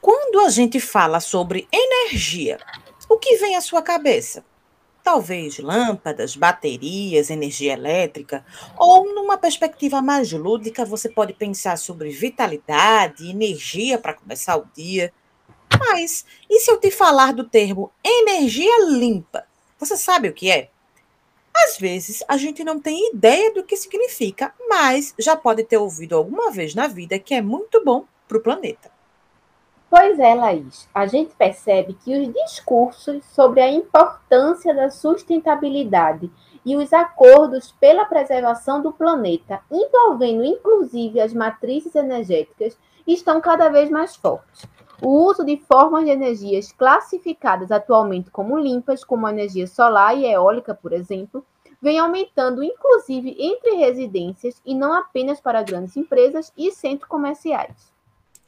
Quando a gente fala sobre energia, o que vem à sua cabeça? Talvez lâmpadas, baterias, energia elétrica, ou numa perspectiva mais lúdica, você pode pensar sobre vitalidade, energia para começar o dia. Mas e se eu te falar do termo energia limpa? Você sabe o que é? Às vezes a gente não tem ideia do que significa, mas já pode ter ouvido alguma vez na vida que é muito bom para o planeta. Pois é, Laís. A gente percebe que os discursos sobre a importância da sustentabilidade e os acordos pela preservação do planeta, envolvendo inclusive as matrizes energéticas, estão cada vez mais fortes. O uso de formas de energias classificadas atualmente como limpas, como a energia solar e eólica, por exemplo, vem aumentando inclusive entre residências e não apenas para grandes empresas e centros comerciais.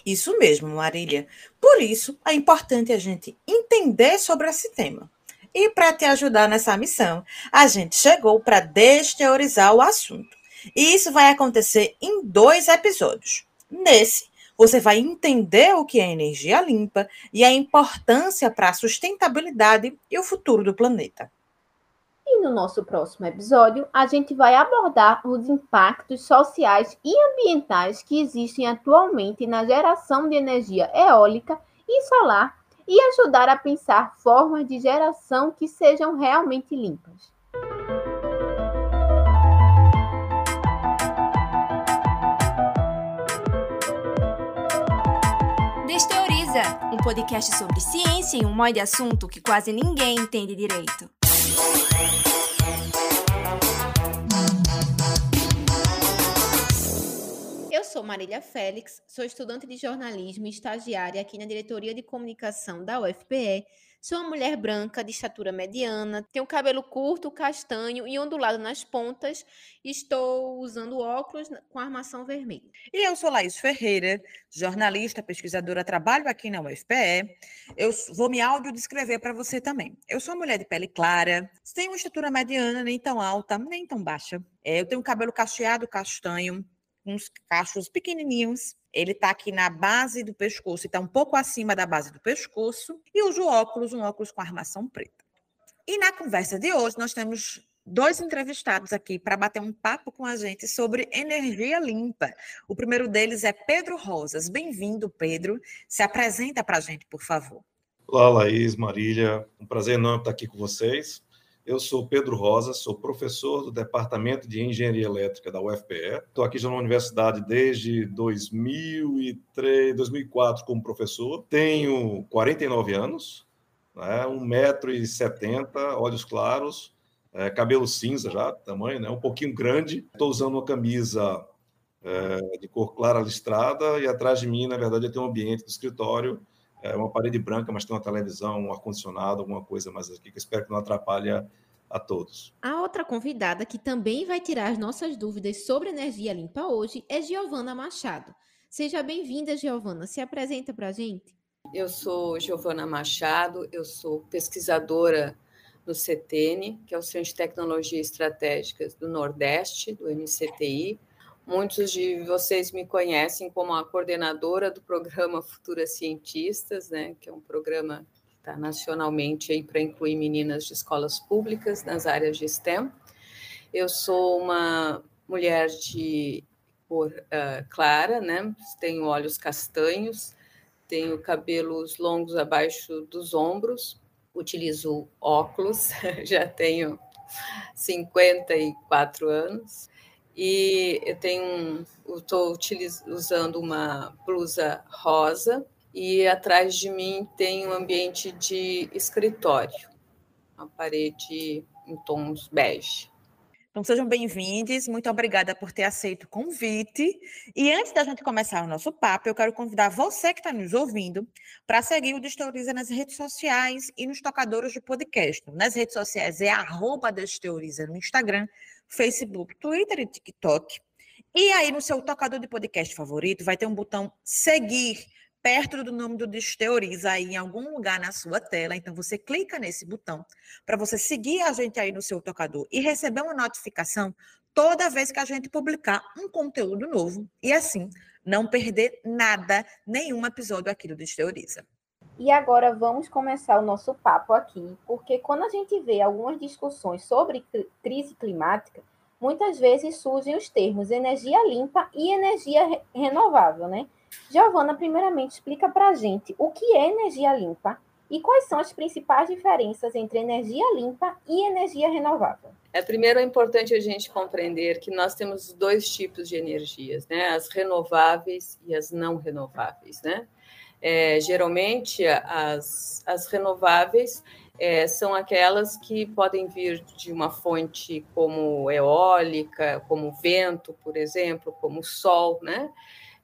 Isso mesmo, Marília. Por isso, é importante a gente entender sobre esse tema. E para te ajudar nessa missão, a gente chegou para desteorizar o assunto. E isso vai acontecer em dois episódios. Nesse, você vai entender o que é energia limpa e a importância para a sustentabilidade e o futuro do planeta. No nosso próximo episódio, a gente vai abordar os impactos sociais e ambientais que existem atualmente na geração de energia eólica e solar e ajudar a pensar formas de geração que sejam realmente limpas. Desteoriza, um podcast sobre ciência e um monte de assunto que quase ninguém entende direito. Eu sou Marília Félix, sou estudante de jornalismo e estagiária aqui na diretoria de comunicação da UFPE Sou uma mulher branca, de estatura mediana, tenho cabelo curto, castanho e ondulado nas pontas. Estou usando óculos com armação vermelha. E eu sou Laís Ferreira, jornalista, pesquisadora, trabalho aqui na UFPE. Eu vou me audiodescrever para você também. Eu sou uma mulher de pele clara, tenho uma estatura mediana, nem tão alta, nem tão baixa. É, eu tenho cabelo cacheado, castanho, uns cachos pequenininhos. Ele está aqui na base do pescoço, está um pouco acima da base do pescoço, e uso óculos, um óculos com armação preta. E na conversa de hoje, nós temos dois entrevistados aqui para bater um papo com a gente sobre energia limpa. O primeiro deles é Pedro Rosas. Bem-vindo, Pedro. Se apresenta para a gente, por favor. Olá, Laís, Marília. Um prazer enorme estar aqui com vocês. Eu sou Pedro Rosa, sou professor do Departamento de Engenharia Elétrica da UFPE. Estou aqui já na universidade desde 2003, 2004 como professor. Tenho 49 anos, né, 1,70m, olhos claros, é, cabelo cinza já, tamanho, né, um pouquinho grande. Estou usando uma camisa é, de cor clara listrada e atrás de mim, na verdade, eu tenho um ambiente do escritório é uma parede branca, mas tem uma televisão, um ar-condicionado, alguma coisa mais aqui, que eu espero que não atrapalhe a, todos. A outra convidada que também vai tirar as nossas dúvidas sobre energia limpa hoje é Giovana Machado. Seja bem-vinda, Giovana. Se apresenta para a gente. Eu sou Giovana Machado, eu sou pesquisadora no CTN, que é o Centro de Tecnologia Estratégicas do Nordeste, do MCTI, Muitos de vocês me conhecem como a coordenadora do programa Futuras Cientistas, né, que é um programa que está nacionalmente para incluir meninas de escolas públicas nas áreas de STEM. Eu sou uma mulher de cor uh, clara, né, tenho olhos castanhos, tenho cabelos longos abaixo dos ombros, utilizo óculos, já tenho 54 anos e eu tenho estou usando uma blusa rosa e atrás de mim tem um ambiente de escritório, uma parede em tons bege. Então sejam bem-vindos, muito obrigada por ter aceito o convite. E antes da gente começar o nosso papo, eu quero convidar você que está nos ouvindo para seguir o Desteoriza nas redes sociais e nos tocadores de podcast. Nas redes sociais é arroba Desteoriza no Instagram, Facebook, Twitter e TikTok. E aí, no seu tocador de podcast favorito, vai ter um botão seguir perto do nome do Desteoriza aí em algum lugar na sua tela. Então, você clica nesse botão para você seguir a gente aí no seu tocador e receber uma notificação toda vez que a gente publicar um conteúdo novo. E assim, não perder nada, nenhum episódio aqui do Desteoriza. E agora vamos começar o nosso papo aqui, porque quando a gente vê algumas discussões sobre crise climática, muitas vezes surgem os termos energia limpa e energia renovável, né? Giovana, primeiramente, explica para a gente o que é energia limpa e quais são as principais diferenças entre energia limpa e energia renovável. É, primeiro é importante a gente compreender que nós temos dois tipos de energias, né? As renováveis e as não renováveis, né? É, geralmente, as, as renováveis é, são aquelas que podem vir de uma fonte como eólica, como vento, por exemplo, como sol, né?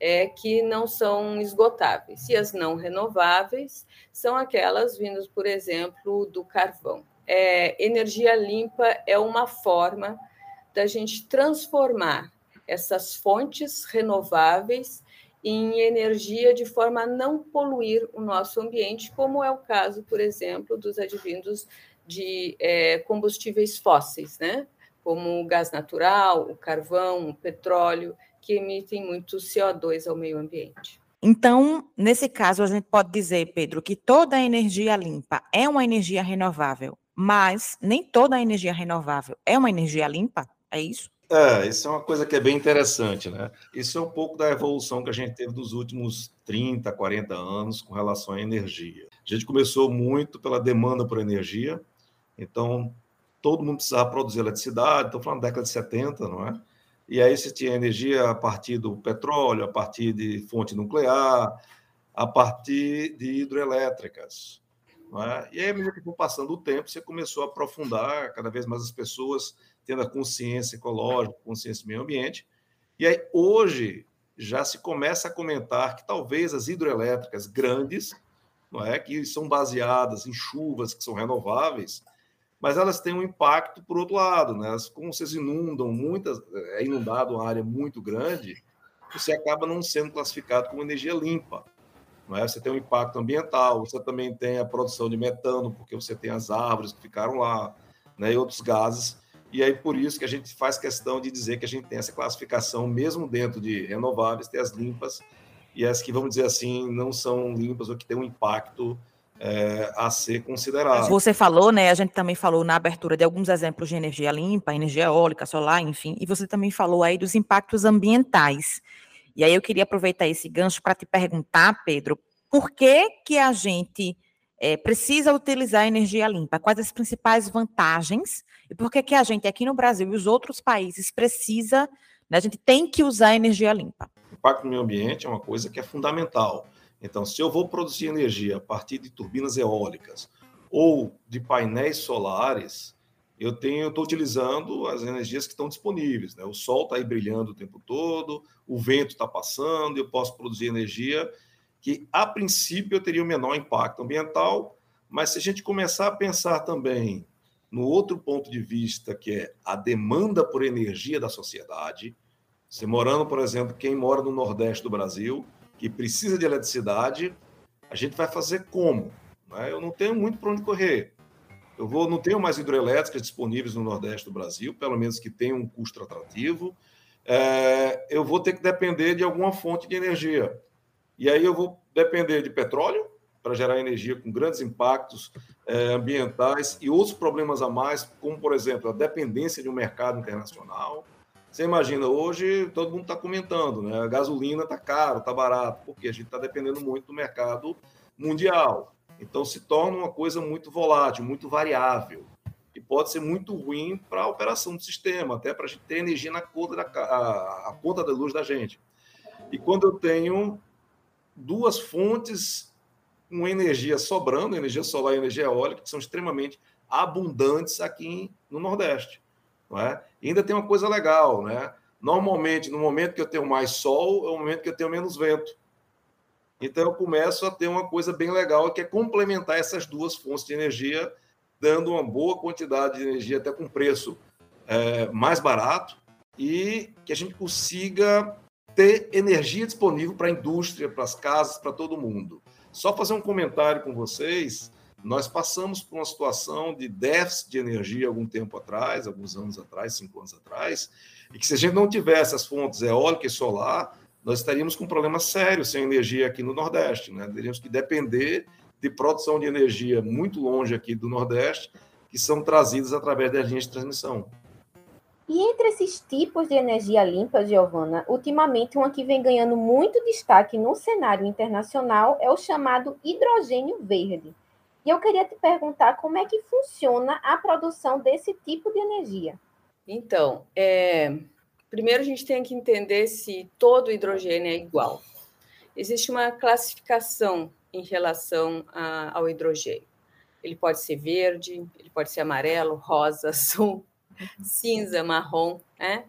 É, que não são esgotáveis. E as não renováveis são aquelas vindas, por exemplo, do carvão. É, energia limpa é uma forma da gente transformar essas fontes renováveis em energia de forma a não poluir o nosso ambiente, como é o caso, por exemplo, dos advindos de é, combustíveis fósseis, né? como o gás natural, o carvão, o petróleo, que emitem muito CO2 ao meio ambiente. Então, nesse caso, a gente pode dizer, Pedro, que toda a energia limpa é uma energia renovável, mas nem toda a energia renovável é uma energia limpa? É isso? É, isso é uma coisa que é bem interessante, né? Isso é um pouco da evolução que a gente teve nos últimos 30, 40 anos com relação à energia. A gente começou muito pela demanda por energia, então todo mundo precisava produzir eletricidade, estou falando da década de 70, não é? E aí você tinha energia a partir do petróleo, a partir de fonte nuclear, a partir de hidroelétricas. É? E aí, medida que passando o tempo, você começou a aprofundar, cada vez mais as pessoas tendo a consciência ecológica, consciência do meio ambiente. E aí, hoje, já se começa a comentar que talvez as hidroelétricas grandes, não é, que são baseadas em chuvas que são renováveis, mas elas têm um impacto por outro lado, né? como vocês inundam muitas, é inundado uma área muito grande, você acaba não sendo classificado como energia limpa. Não é? Você tem um impacto ambiental, você também tem a produção de metano, porque você tem as árvores que ficaram lá, né? e outros gases. E aí, por isso que a gente faz questão de dizer que a gente tem essa classificação, mesmo dentro de renováveis, tem as limpas e as que, vamos dizer assim, não são limpas ou que têm um impacto é, a ser considerado. Você falou, né? A gente também falou na abertura de alguns exemplos de energia limpa, energia eólica, solar, enfim, e você também falou aí dos impactos ambientais. E aí eu queria aproveitar esse gancho para te perguntar, Pedro, por que que a gente é, precisa utilizar energia limpa? Quais as principais vantagens? E por que, que a gente aqui no Brasil e os outros países precisa, né, a gente tem que usar energia limpa? O impacto no meio ambiente é uma coisa que é fundamental. Então, se eu vou produzir energia a partir de turbinas eólicas ou de painéis solares, eu tenho, estou utilizando as energias que estão disponíveis. Né? O sol está aí brilhando o tempo todo, o vento está passando, eu posso produzir energia que, a princípio, eu teria um menor impacto ambiental, mas se a gente começar a pensar também no outro ponto de vista, que é a demanda por energia da sociedade, você morando, por exemplo, quem mora no Nordeste do Brasil, que precisa de eletricidade, a gente vai fazer como? Né? Eu não tenho muito para onde correr. Eu vou, não tenho mais hidrelétricas disponíveis no Nordeste do Brasil, pelo menos que tenham um custo atrativo. É, eu vou ter que depender de alguma fonte de energia. E aí eu vou depender de petróleo para gerar energia com grandes impactos é, ambientais e outros problemas a mais, como, por exemplo, a dependência de um mercado internacional. Você imagina, hoje todo mundo está comentando, né? A gasolina está caro, está barato, porque a gente está dependendo muito do mercado mundial. Então se torna uma coisa muito volátil, muito variável. E pode ser muito ruim para a operação do sistema, até para a gente ter energia na conta da a, a conta da luz da gente. E quando eu tenho duas fontes com energia sobrando, energia solar e energia eólica, que são extremamente abundantes aqui no Nordeste. É? E ainda tem uma coisa legal, né? Normalmente, no momento que eu tenho mais sol, é o momento que eu tenho menos vento. Então, eu começo a ter uma coisa bem legal, que é complementar essas duas fontes de energia, dando uma boa quantidade de energia, até com preço é, mais barato, e que a gente consiga ter energia disponível para a indústria, para as casas, para todo mundo. Só fazer um comentário com vocês. Nós passamos por uma situação de déficit de energia algum tempo atrás, alguns anos atrás, cinco anos atrás, e que se a gente não tivesse as fontes eólica e solar, nós estaríamos com um problema sério sem energia aqui no Nordeste. Né? Teríamos que depender de produção de energia muito longe aqui do Nordeste, que são trazidas através das linhas de transmissão. E entre esses tipos de energia limpa, Giovana, ultimamente uma que vem ganhando muito destaque no cenário internacional é o chamado hidrogênio verde. E eu queria te perguntar como é que funciona a produção desse tipo de energia. Então, é... primeiro a gente tem que entender se todo hidrogênio é igual. Existe uma classificação em relação a, ao hidrogênio. Ele pode ser verde, ele pode ser amarelo, rosa, azul, cinza, marrom, né?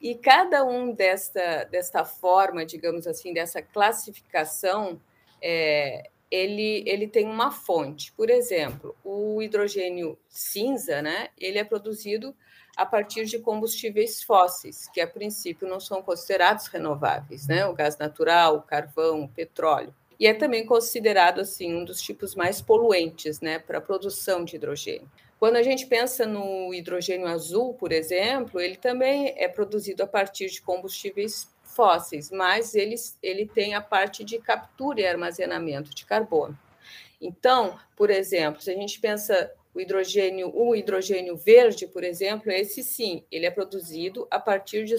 E cada um desta, desta forma, digamos assim, dessa classificação, é, ele, ele tem uma fonte. Por exemplo, o hidrogênio cinza, né? Ele é produzido a partir de combustíveis fósseis, que a princípio não são considerados renováveis, né? O gás natural, o carvão, o petróleo. E é também considerado assim um dos tipos mais poluentes, né, para a produção de hidrogênio. Quando a gente pensa no hidrogênio azul, por exemplo, ele também é produzido a partir de combustíveis fósseis, mas ele, ele tem a parte de captura e armazenamento de carbono. Então, por exemplo, se a gente pensa o hidrogênio, o hidrogênio verde, por exemplo, esse sim, ele é produzido a partir de,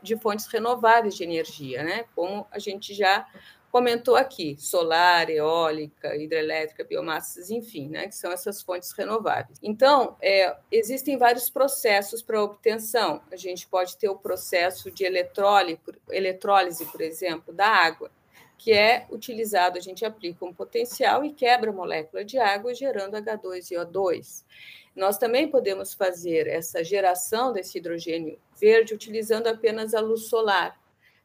de fontes renováveis de energia, né? Como a gente já comentou aqui, solar, eólica, hidrelétrica, biomassas, enfim, né, que são essas fontes renováveis. Então, é, existem vários processos para obtenção. A gente pode ter o processo de eletrólise, eletrólise, por exemplo, da água, que é utilizado, a gente aplica um potencial e quebra a molécula de água, gerando H2 e O2. Nós também podemos fazer essa geração desse hidrogênio verde utilizando apenas a luz solar,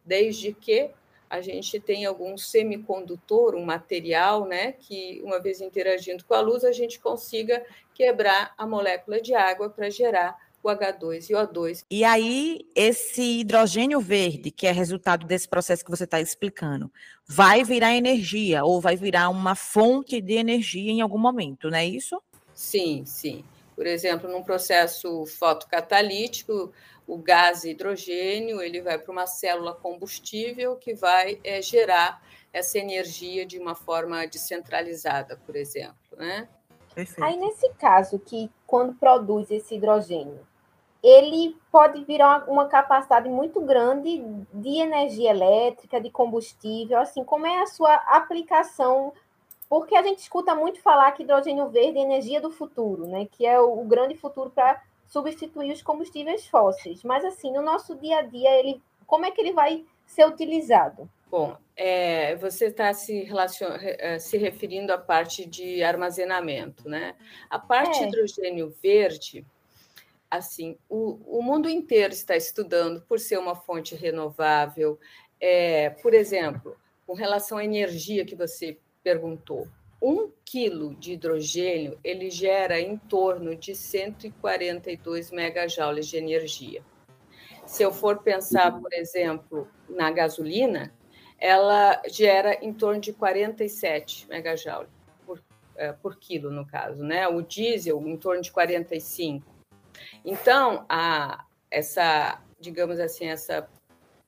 desde que a gente tem algum semicondutor, um material, né, que uma vez interagindo com a luz, a gente consiga quebrar a molécula de água para gerar o H2 e o O2. E aí, esse hidrogênio verde, que é resultado desse processo que você está explicando, vai virar energia ou vai virar uma fonte de energia em algum momento, não é isso? Sim, sim. Por exemplo, num processo fotocatalítico, o gás hidrogênio ele vai para uma célula combustível que vai é, gerar essa energia de uma forma descentralizada, por exemplo, né? Perfeito. Aí nesse caso que quando produz esse hidrogênio, ele pode virar uma capacidade muito grande de energia elétrica, de combustível, assim, como é a sua aplicação? Porque a gente escuta muito falar que hidrogênio verde é energia do futuro, né? Que é o, o grande futuro para substituir os combustíveis fósseis. Mas assim, no nosso dia a dia, ele, como é que ele vai ser utilizado? Bom, é, você está se, relacion... Eh, se referindo à parte de armazenamento, né? A parte é. hidrogênio verde, assim, o, o mundo inteiro está estudando por ser uma fonte renovável. É, por exemplo, com relação à energia que você perguntou, um quilo de hidrogênio ele gera em torno de 142 megajoules de energia. Se eu for pensar, por exemplo, na gasolina, ela gera em torno de 47 megajoules por, é, por quilo, no caso, né? O diesel em torno de 45. Então, a, essa, digamos assim, essa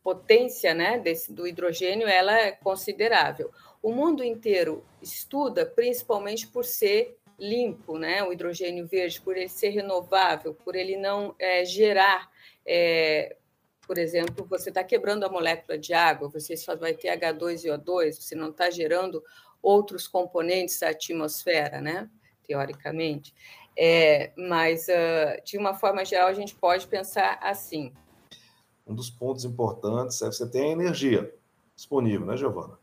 potência, né, desse, do hidrogênio, ela é considerável o mundo inteiro estuda, principalmente por ser limpo, né? O hidrogênio verde, por ele ser renovável, por ele não é, gerar, é, por exemplo, você está quebrando a molécula de água, você só vai ter H2 e O2, você não está gerando outros componentes da atmosfera, né? Teoricamente. É, mas, uh, de uma forma geral, a gente pode pensar assim. Um dos pontos importantes é você ter a energia disponível, né, Giovana?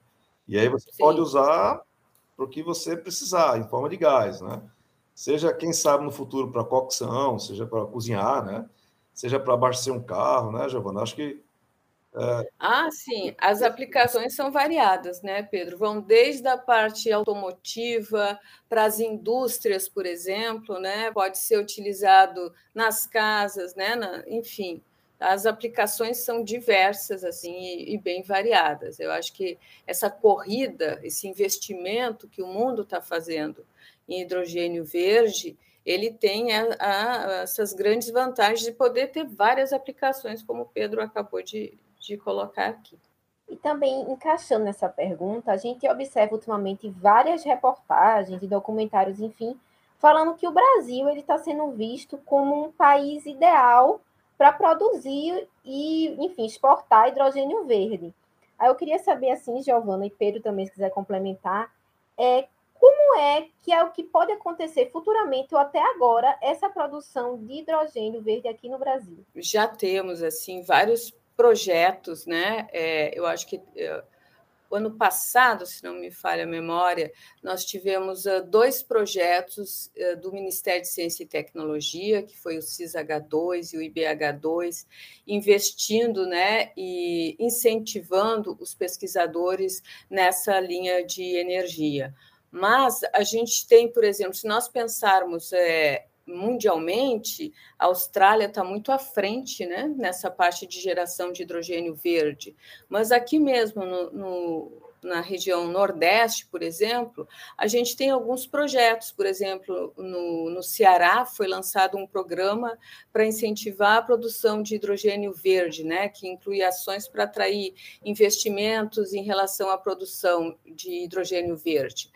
E aí você Sim. pode usar para o que você precisar, em forma de gás, né? Seja, quem sabe, no futuro para cocção, seja para cozinhar, né? Seja para abastecer um carro, né, Giovana? Acho que. É... Ah, sim. As aplicações são variadas, né, Pedro? Vão desde a parte automotiva para as indústrias, por exemplo, né? Pode ser utilizado nas casas, né? Na, enfim as aplicações são diversas assim e, bem variadas. Eu acho que essa corrida, esse investimento que o mundo está fazendo em hidrogênio verde, ele tem a, a, essas grandes vantagens de poder ter várias aplicações, como o Pedro acabou de, de colocar aqui. E também, encaixando nessa pergunta, a gente observa ultimamente várias reportagens e documentários, enfim, falando que o Brasil está sendo visto como um país ideal para produzir e, enfim, exportar hidrogênio verde. Aí eu queria saber, assim, Giovana e Pedro também, se quiser complementar, é, como é que é o que pode acontecer futuramente ou até agora essa produção de hidrogênio verde aqui no Brasil? Já temos, assim, vários projetos, né? É, eu acho que é, o ano passado, se não me falha a memória, nós tivemos uh, dois projetos uh, do Ministério de Ciência e Tecnologia, que foi o CISH2 e o IBH2, investindo né, e incentivando os pesquisadores nessa linha de energia. Mas a gente tem, por exemplo, se nós pensarmos é, mundialmente, a Austrália está muito à frente né, nessa parte de geração de hidrogênio verde. Mas aqui mesmo, no, no, na região Nordeste, por exemplo, a gente tem alguns projetos. Por exemplo, no, no Ceará foi lançado um programa para incentivar a produção de hidrogênio verde, né, que inclui ações para atrair investimentos em relação à produção de hidrogênio verde.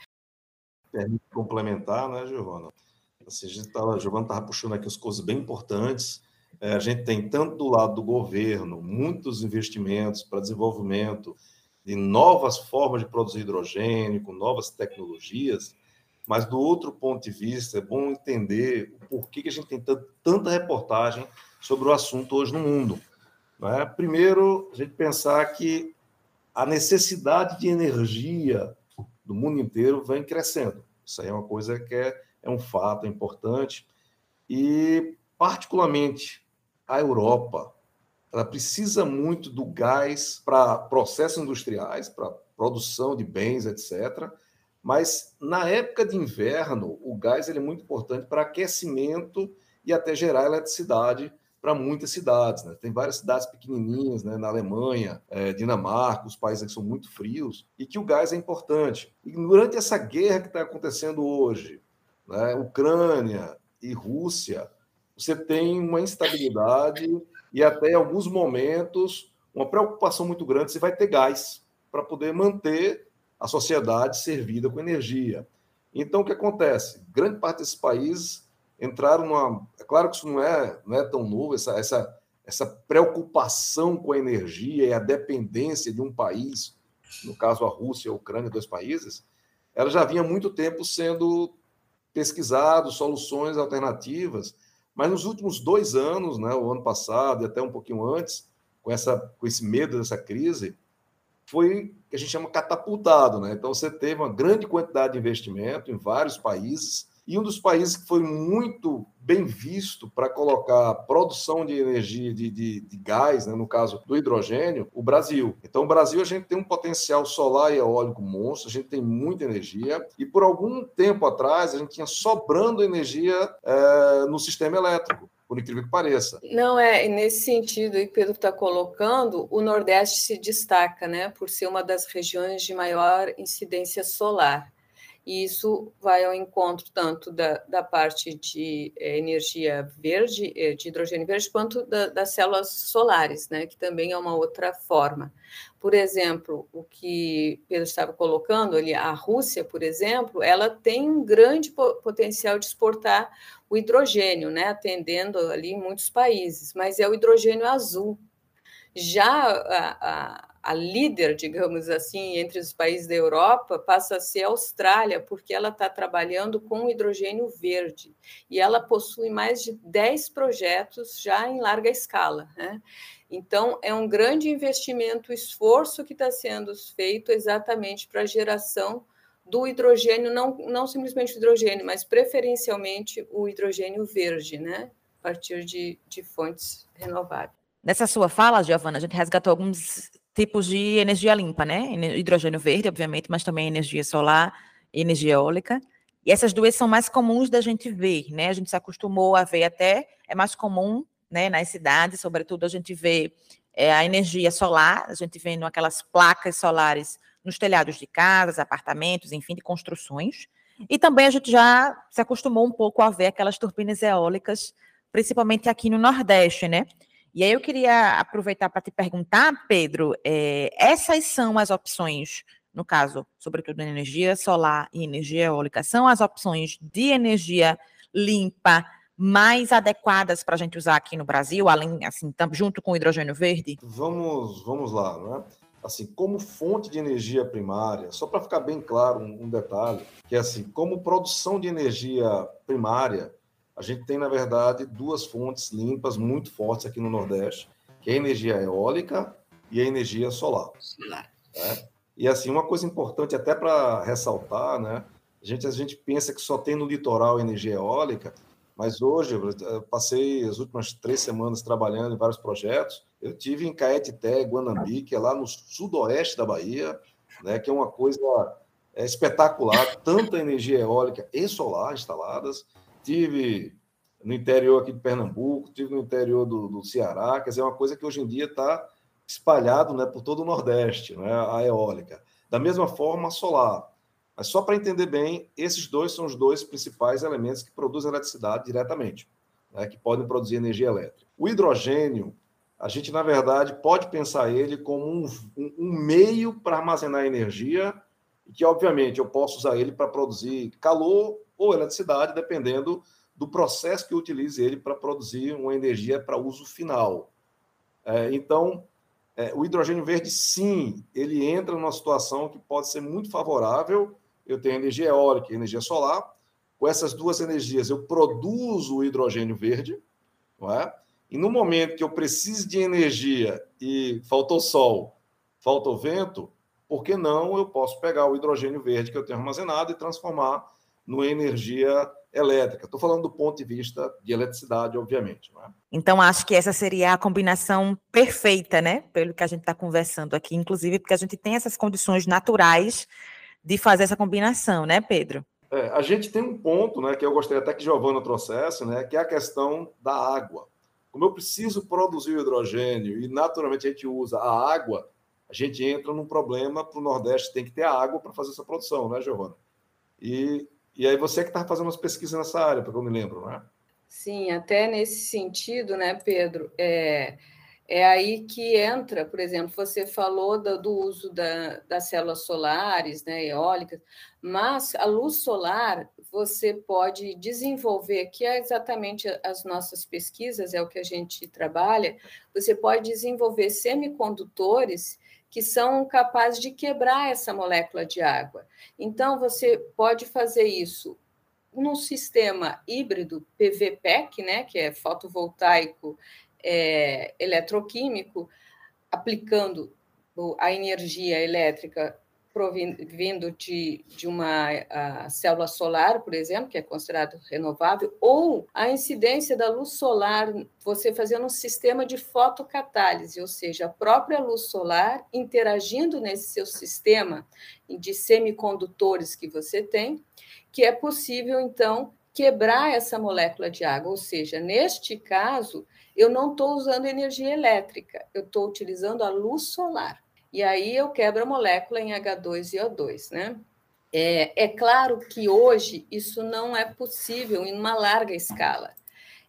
Permite complementar, né, Giovana? Assim, a gente tava, a Giovana estava puxando aqui as coisas bem importantes. É, a gente tem, tanto do lado do governo, muitos investimentos para desenvolvimento de novas formas de produzir hidrogênio, com novas tecnologias, mas do outro ponto de vista, é bom entender o porquê que a gente tem tanta reportagem sobre o assunto hoje no mundo. É? Primeiro, a gente pensar que a necessidade de energia do mundo inteiro vem crescendo. Isso aí é uma coisa que é é um fato importante. E, particularmente, a Europa, ela precisa muito do gás para processos industriais, para produção de bens, etc. Mas, na época de inverno, o gás ele é muito importante para aquecimento e até gerar eletricidade para muitas cidades. Né? Tem várias cidades pequenininhas né? na Alemanha, é, Dinamarca, os países que são muito frios, e que o gás é importante. E durante essa guerra que está acontecendo hoje, né, Ucrânia e Rússia, você tem uma instabilidade e até em alguns momentos uma preocupação muito grande se vai ter gás para poder manter a sociedade servida com energia. Então, o que acontece? Grande parte desses países entraram numa. É claro que isso não é, não é tão novo, essa, essa, essa preocupação com a energia e a dependência de um país, no caso a Rússia e a Ucrânia, dois países, ela já vinha há muito tempo sendo pesquisado soluções alternativas, mas nos últimos dois anos, né, o ano passado e até um pouquinho antes, com, essa, com esse medo dessa crise, foi que a gente chama catapultado. Né? Então, você teve uma grande quantidade de investimento em vários países, e um dos países que foi muito bem visto para colocar produção de energia de, de, de gás, né, no caso do hidrogênio, o Brasil. Então, o Brasil a gente tem um potencial solar e eólico monstro, a gente tem muita energia, e por algum tempo atrás a gente tinha sobrando energia é, no sistema elétrico por incrível que pareça. Não, é nesse sentido que Pedro está colocando, o Nordeste se destaca, né, por ser uma das regiões de maior incidência solar e isso vai ao encontro tanto da, da parte de é, energia verde, é, de hidrogênio verde, quanto da, das células solares, né, que também é uma outra forma. Por exemplo, o que Pedro estava colocando ali, a Rússia, por exemplo, ela tem um grande potencial de exportar o hidrogênio, né, atendendo ali muitos países, mas é o hidrogênio azul. Já a a líder, digamos assim, entre os países da Europa passa a ser a Austrália, porque ela está trabalhando com hidrogênio verde e ela possui mais de 10 projetos já em larga escala. Né? Então, é um grande investimento, esforço que está sendo feito exatamente para a geração do hidrogênio, não, não simplesmente hidrogênio, mas preferencialmente o hidrogênio verde, né? a partir de, de fontes renováveis. Nessa sua fala, Giovana, a gente resgatou alguns tipos de energia limpa, né? Hidrogênio verde, obviamente, mas também energia solar e energia eólica. E essas duas são mais comuns da gente ver, né? A gente se acostumou a ver até, é mais comum, né, nas cidades, sobretudo a gente vê é, a energia solar, a gente vendo aquelas placas solares nos telhados de casas, apartamentos, enfim, de construções. E também a gente já se acostumou um pouco a ver aquelas turbinas eólicas, principalmente aqui no Nordeste, né? E aí eu queria aproveitar para te perguntar, Pedro, é, essas são as opções, no caso, sobretudo energia solar e energia eólica, são as opções de energia limpa mais adequadas para a gente usar aqui no Brasil, além, assim, junto com o hidrogênio verde? Vamos, vamos lá, né? Assim, como fonte de energia primária, só para ficar bem claro um, um detalhe, que é assim, como produção de energia primária, a gente tem, na verdade, duas fontes limpas muito fortes aqui no Nordeste, que é a energia eólica e a energia solar. Solar. Né? E, assim, uma coisa importante até para ressaltar, né? A gente, a gente pensa que só tem no litoral energia eólica, mas hoje, eu passei as últimas três semanas trabalhando em vários projetos. Eu tive em Caetité, Guanambi, que é lá no sudoeste da Bahia, né, que é uma coisa é, espetacular, tanta energia eólica e solar instaladas tive no interior aqui de Pernambuco, tive no interior do, do Ceará, quer dizer, é uma coisa que hoje em dia está espalhado né, por todo o Nordeste, né, a eólica. Da mesma forma, a solar. Mas só para entender bem, esses dois são os dois principais elementos que produzem eletricidade diretamente, né, que podem produzir energia elétrica. O hidrogênio, a gente, na verdade, pode pensar ele como um, um, um meio para armazenar energia, e que, obviamente, eu posso usar ele para produzir calor ou eletricidade, dependendo do processo que utilize ele para produzir uma energia para uso final. É, então, é, o hidrogênio verde, sim, ele entra numa situação que pode ser muito favorável. Eu tenho energia eólica e energia solar. Com essas duas energias, eu produzo o hidrogênio verde, não é? E no momento que eu preciso de energia e faltou sol, faltou vento, por que não eu posso pegar o hidrogênio verde que eu tenho armazenado e transformar no energia elétrica. Estou falando do ponto de vista de eletricidade, obviamente. É? Então, acho que essa seria a combinação perfeita, né? Pelo que a gente está conversando aqui, inclusive porque a gente tem essas condições naturais de fazer essa combinação, né, Pedro? É, a gente tem um ponto, né, que eu gostaria até que Giovana trouxesse, né, que é a questão da água. Como eu preciso produzir o hidrogênio e naturalmente a gente usa a água, a gente entra num problema para o Nordeste tem que ter água para fazer essa produção, né, Giovana? E e aí você que está fazendo umas pesquisas nessa área, porque eu me lembro, não é? Sim, até nesse sentido, né, Pedro? É, é aí que entra, por exemplo, você falou do, do uso da, das células solares, né, eólicas, mas a luz solar você pode desenvolver, que é exatamente as nossas pesquisas, é o que a gente trabalha, você pode desenvolver semicondutores que são capazes de quebrar essa molécula de água. Então, você pode fazer isso num sistema híbrido PVPEC, né, que é fotovoltaico é, eletroquímico, aplicando a energia elétrica provindo de, de uma célula solar, por exemplo, que é considerado renovável, ou a incidência da luz solar, você fazendo um sistema de fotocatálise, ou seja, a própria luz solar interagindo nesse seu sistema de semicondutores que você tem, que é possível, então, quebrar essa molécula de água, ou seja, neste caso, eu não estou usando energia elétrica, eu estou utilizando a luz solar. E aí eu quebro a molécula em H2 e O2, né? É, é claro que hoje isso não é possível em uma larga escala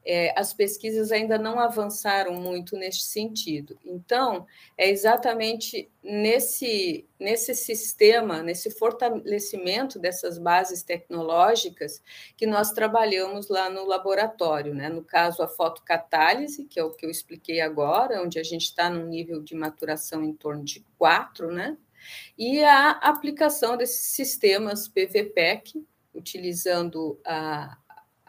é, as pesquisas ainda não avançaram muito neste sentido. Então, é exatamente nesse, nesse sistema, nesse fortalecimento dessas bases tecnológicas que nós trabalhamos lá no laboratório. Né? No caso, a fotocatálise, que é o que eu expliquei agora, onde a gente está num nível de maturação em torno de 4, né? e a aplicação desses sistemas PVPEC, utilizando a,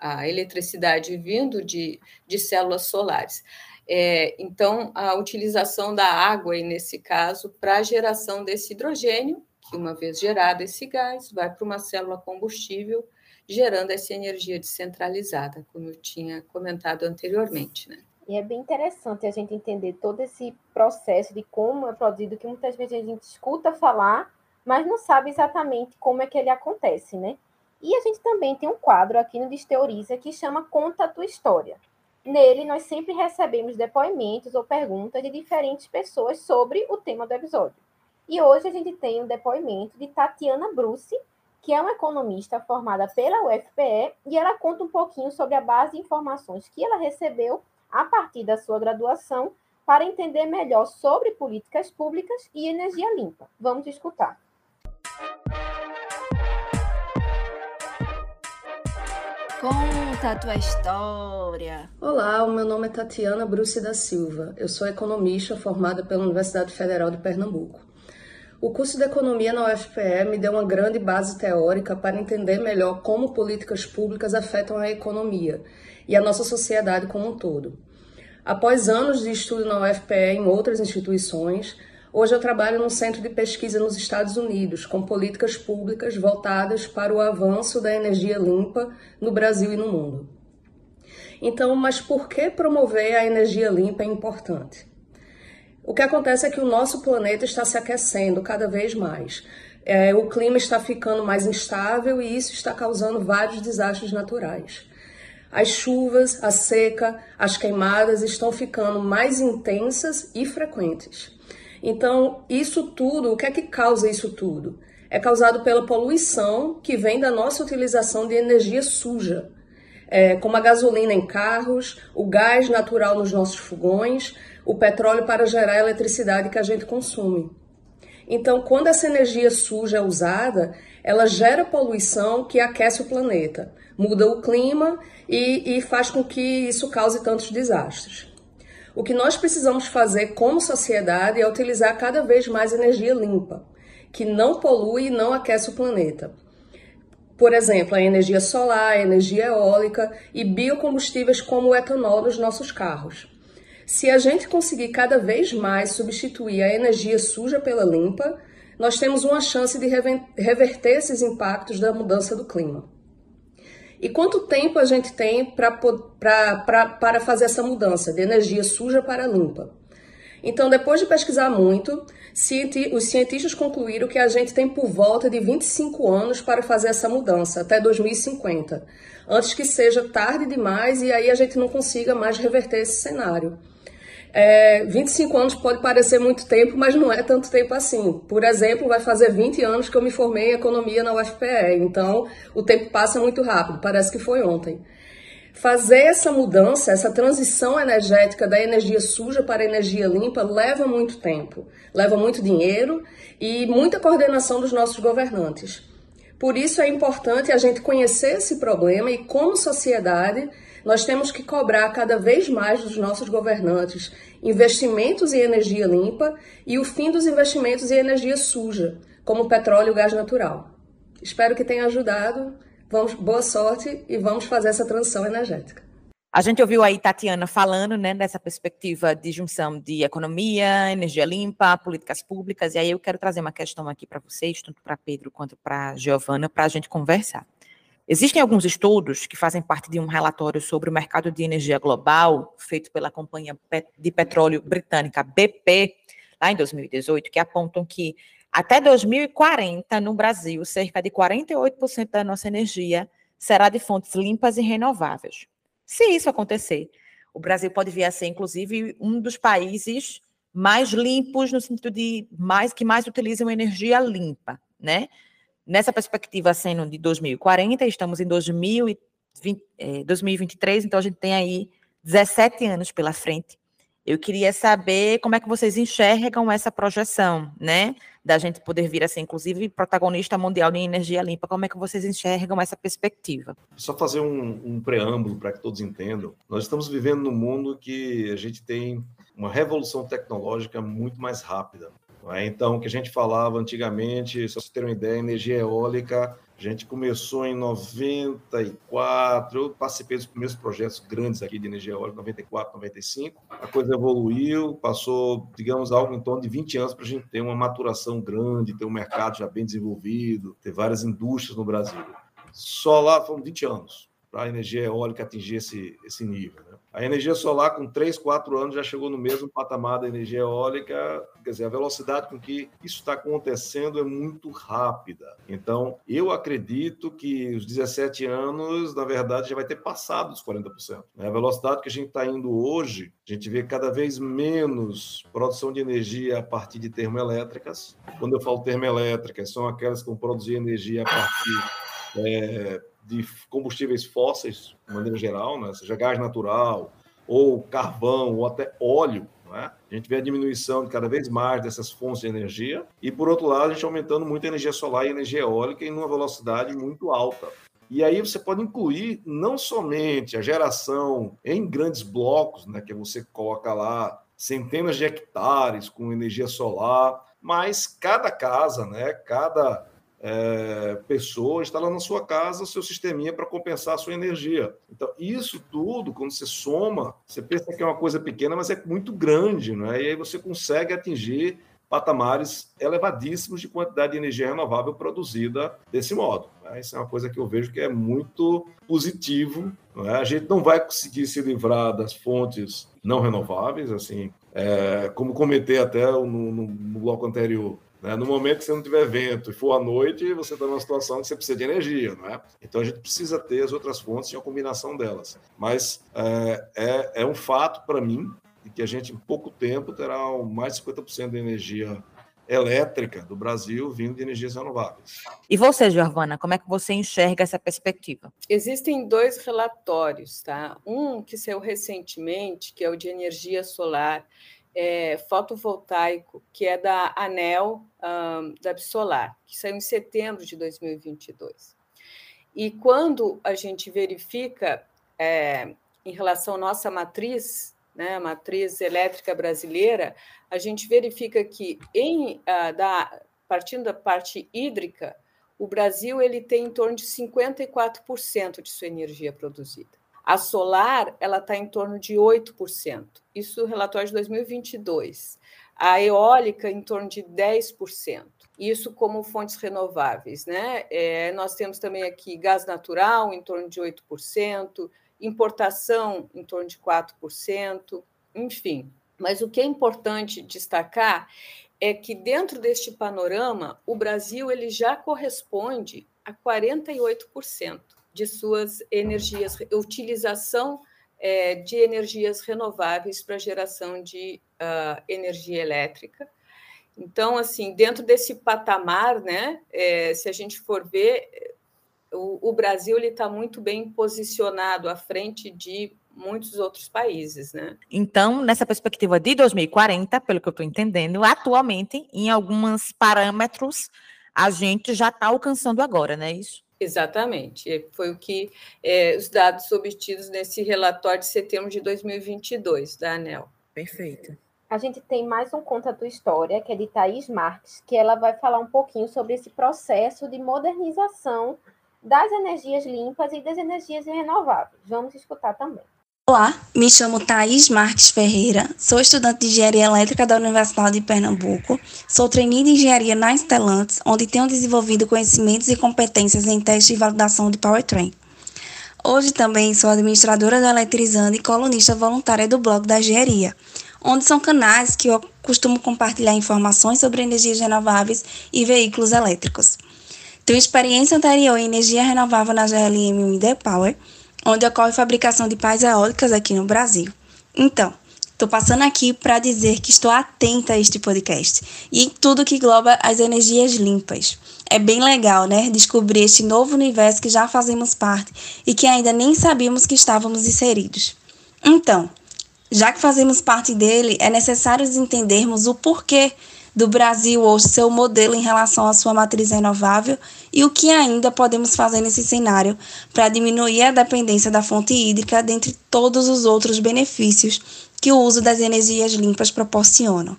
a eletricidade vindo de, de células solares. É, então, a utilização da água, nesse caso, para a geração desse hidrogênio, que uma vez gerado esse gás, vai para uma célula combustível, gerando essa energia descentralizada, como eu tinha comentado anteriormente. Né? E é bem interessante a gente entender todo esse processo de como é produzido, que muitas vezes a gente escuta falar, mas não sabe exatamente como é que ele acontece, né? E a gente também tem um quadro aqui no Desteoriza que chama Conta a Tua História. Nele, nós sempre recebemos depoimentos ou perguntas de diferentes pessoas sobre o tema do episódio. E hoje a gente tem um depoimento de Tatiana Bruce, que é uma economista formada pela UFPE, e ela conta um pouquinho sobre a base de informações que ela recebeu a partir da sua graduação para entender melhor sobre políticas públicas e energia limpa. Vamos escutar. Conta a tua história. Olá, o meu nome é Tatiana Bruce da Silva. Eu sou economista formada pela Universidade Federal de Pernambuco. O curso de Economia na UFPE me deu uma grande base teórica para entender melhor como políticas públicas afetam a economia e a nossa sociedade como um todo. Após anos de estudo na UFPE e em outras instituições, Hoje eu trabalho num centro de pesquisa nos Estados Unidos, com políticas públicas voltadas para o avanço da energia limpa no Brasil e no mundo. Então, mas por que promover a energia limpa é importante? O que acontece é que o nosso planeta está se aquecendo cada vez mais. É, o clima está ficando mais instável e isso está causando vários desastres naturais. As chuvas, a seca, as queimadas estão ficando mais intensas e frequentes. Então, isso tudo, o que é que causa isso tudo? É causado pela poluição que vem da nossa utilização de energia suja, é, como a gasolina em carros, o gás natural nos nossos fogões, o petróleo para gerar a eletricidade que a gente consome. Então, quando essa energia suja é usada, ela gera poluição que aquece o planeta, muda o clima e, e faz com que isso cause tantos desastres. O que nós precisamos fazer como sociedade é utilizar cada vez mais energia limpa, que não polui e não aquece o planeta. Por exemplo, a energia solar, a energia eólica e biocombustíveis como o etanol nos nossos carros. Se a gente conseguir cada vez mais substituir a energia suja pela limpa, nós temos uma chance de reverter esses impactos da mudança do clima. E quanto tempo a gente tem para fazer essa mudança de energia suja para limpa? Então, depois de pesquisar muito, os cientistas concluíram que a gente tem por volta de 25 anos para fazer essa mudança, até 2050, antes que seja tarde demais e aí a gente não consiga mais reverter esse cenário. É, 25 anos pode parecer muito tempo, mas não é tanto tempo assim. Por exemplo, vai fazer 20 anos que eu me formei em economia na UFPE, então o tempo passa muito rápido, parece que foi ontem. Fazer essa mudança, essa transição energética da energia suja para a energia limpa leva muito tempo, leva muito dinheiro e muita coordenação dos nossos governantes. Por isso é importante a gente conhecer esse problema e, como sociedade, nós temos que cobrar cada vez mais dos nossos governantes investimentos em energia limpa e o fim dos investimentos em energia suja, como petróleo e gás natural. Espero que tenha ajudado. Vamos, boa sorte e vamos fazer essa transição energética. A gente ouviu aí Tatiana falando, né, dessa perspectiva de junção de economia, energia limpa, políticas públicas, e aí eu quero trazer uma questão aqui para vocês, tanto para Pedro quanto para Giovana, para a gente conversar. Existem alguns estudos que fazem parte de um relatório sobre o mercado de energia global, feito pela companhia de petróleo britânica BP, lá em 2018, que apontam que até 2040, no Brasil, cerca de 48% da nossa energia será de fontes limpas e renováveis. Se isso acontecer, o Brasil pode vir a ser, inclusive, um dos países mais limpos, no sentido de mais que mais utilizam energia limpa, né? Nessa perspectiva sendo de 2040, estamos em 2020, é, 2023, então a gente tem aí 17 anos pela frente. Eu queria saber como é que vocês enxergam essa projeção, né? Da gente poder vir a ser, inclusive, protagonista mundial de energia limpa. Como é que vocês enxergam essa perspectiva? Só fazer um, um preâmbulo para que todos entendam. Nós estamos vivendo num mundo que a gente tem uma revolução tecnológica muito mais rápida. É? Então, o que a gente falava antigamente, só você ter uma ideia, energia eólica, a gente começou em 94, eu participei dos primeiros projetos grandes aqui de energia eólica, 94, 95. A coisa evoluiu, passou, digamos, algo em torno de 20 anos para a gente ter uma maturação grande, ter um mercado já bem desenvolvido, ter várias indústrias no Brasil. Só lá foram 20 anos para a energia eólica atingir esse, esse nível. Né? A energia solar, com 3, 4 anos, já chegou no mesmo patamar da energia eólica. Quer dizer, a velocidade com que isso está acontecendo é muito rápida. Então, eu acredito que os 17 anos, na verdade, já vai ter passado dos 40%. Né? A velocidade que a gente está indo hoje, a gente vê cada vez menos produção de energia a partir de termoelétricas. Quando eu falo termoelétricas, são aquelas que vão produzir energia a partir. É, de combustíveis fósseis, de maneira geral, né? seja gás natural, ou carvão, ou até óleo. É? A gente vê a diminuição de cada vez mais dessas fontes de energia, e por outro lado, a gente aumentando muito a energia solar e energia eólica em uma velocidade muito alta. E aí você pode incluir não somente a geração em grandes blocos, né, que você coloca lá centenas de hectares com energia solar, mas cada casa, né, cada é, pessoa instala na sua casa o seu sisteminha para compensar a sua energia. Então, isso tudo, quando você soma, você pensa que é uma coisa pequena, mas é muito grande, né? e aí você consegue atingir patamares elevadíssimos de quantidade de energia renovável produzida desse modo. Né? Isso é uma coisa que eu vejo que é muito positivo. É? A gente não vai conseguir se livrar das fontes não renováveis, assim, é, como comentei até no, no bloco anterior. Né? No momento que você não tiver vento e for à noite, você está numa situação que você precisa de energia, não é? Então a gente precisa ter as outras fontes e a combinação delas. Mas é, é, é um fato para mim que a gente em pouco tempo terá mais de 50% da energia elétrica do Brasil vindo de energias renováveis. E você, Giovana, como é que você enxerga essa perspectiva? Existem dois relatórios, tá? Um que saiu recentemente, que é o de energia solar é, fotovoltaico, que é da ANEL, um, da Absolar, que saiu em setembro de 2022. E quando a gente verifica é, em relação à nossa matriz, né, matriz elétrica brasileira, a gente verifica que em uh, da partindo da parte hídrica, o Brasil ele tem em torno de 54% de sua energia produzida. A solar, ela está em torno de 8%. Isso relatório de 2022. A eólica, em torno de 10%. Isso como fontes renováveis. Né? É, nós temos também aqui gás natural, em torno de 8%, importação, em torno de 4%, enfim. Mas o que é importante destacar é que dentro deste panorama, o Brasil ele já corresponde a 48% de suas energias, utilização é, de energias renováveis para geração de uh, energia elétrica. Então, assim, dentro desse patamar, né, é, se a gente for ver, o, o Brasil está muito bem posicionado à frente de muitos outros países, né? Então, nessa perspectiva de 2040, pelo que eu estou entendendo, atualmente, em alguns parâmetros, a gente já está alcançando agora, não é isso? Exatamente, foi o que é, os dados obtidos nesse relatório de setembro de 2022 da ANEL. Perfeito. A gente tem mais um Conta Tua História, que é de Thaís Marques, que ela vai falar um pouquinho sobre esse processo de modernização das energias limpas e das energias renováveis. Vamos escutar também. Olá, me chamo Thaís Marques Ferreira, sou estudante de Engenharia Elétrica da Universidade de Pernambuco, sou trainee de Engenharia na Stellantis, onde tenho desenvolvido conhecimentos e competências em teste e validação de powertrain. Hoje também sou administradora da Eletrizando e colunista voluntária do blog da Engenharia, onde são canais que eu costumo compartilhar informações sobre energias renováveis e veículos elétricos. Tenho experiência anterior em energia renovável na GLM e Power, onde ocorre fabricação de pás eólicas aqui no Brasil. Então, estou passando aqui para dizer que estou atenta a este podcast e tudo que engloba as energias limpas. É bem legal, né? Descobrir este novo universo que já fazemos parte e que ainda nem sabíamos que estávamos inseridos. Então, já que fazemos parte dele, é necessário entendermos o porquê do Brasil hoje ser o modelo em relação à sua matriz renovável e o que ainda podemos fazer nesse cenário para diminuir a dependência da fonte hídrica dentre todos os outros benefícios que o uso das energias limpas proporcionam.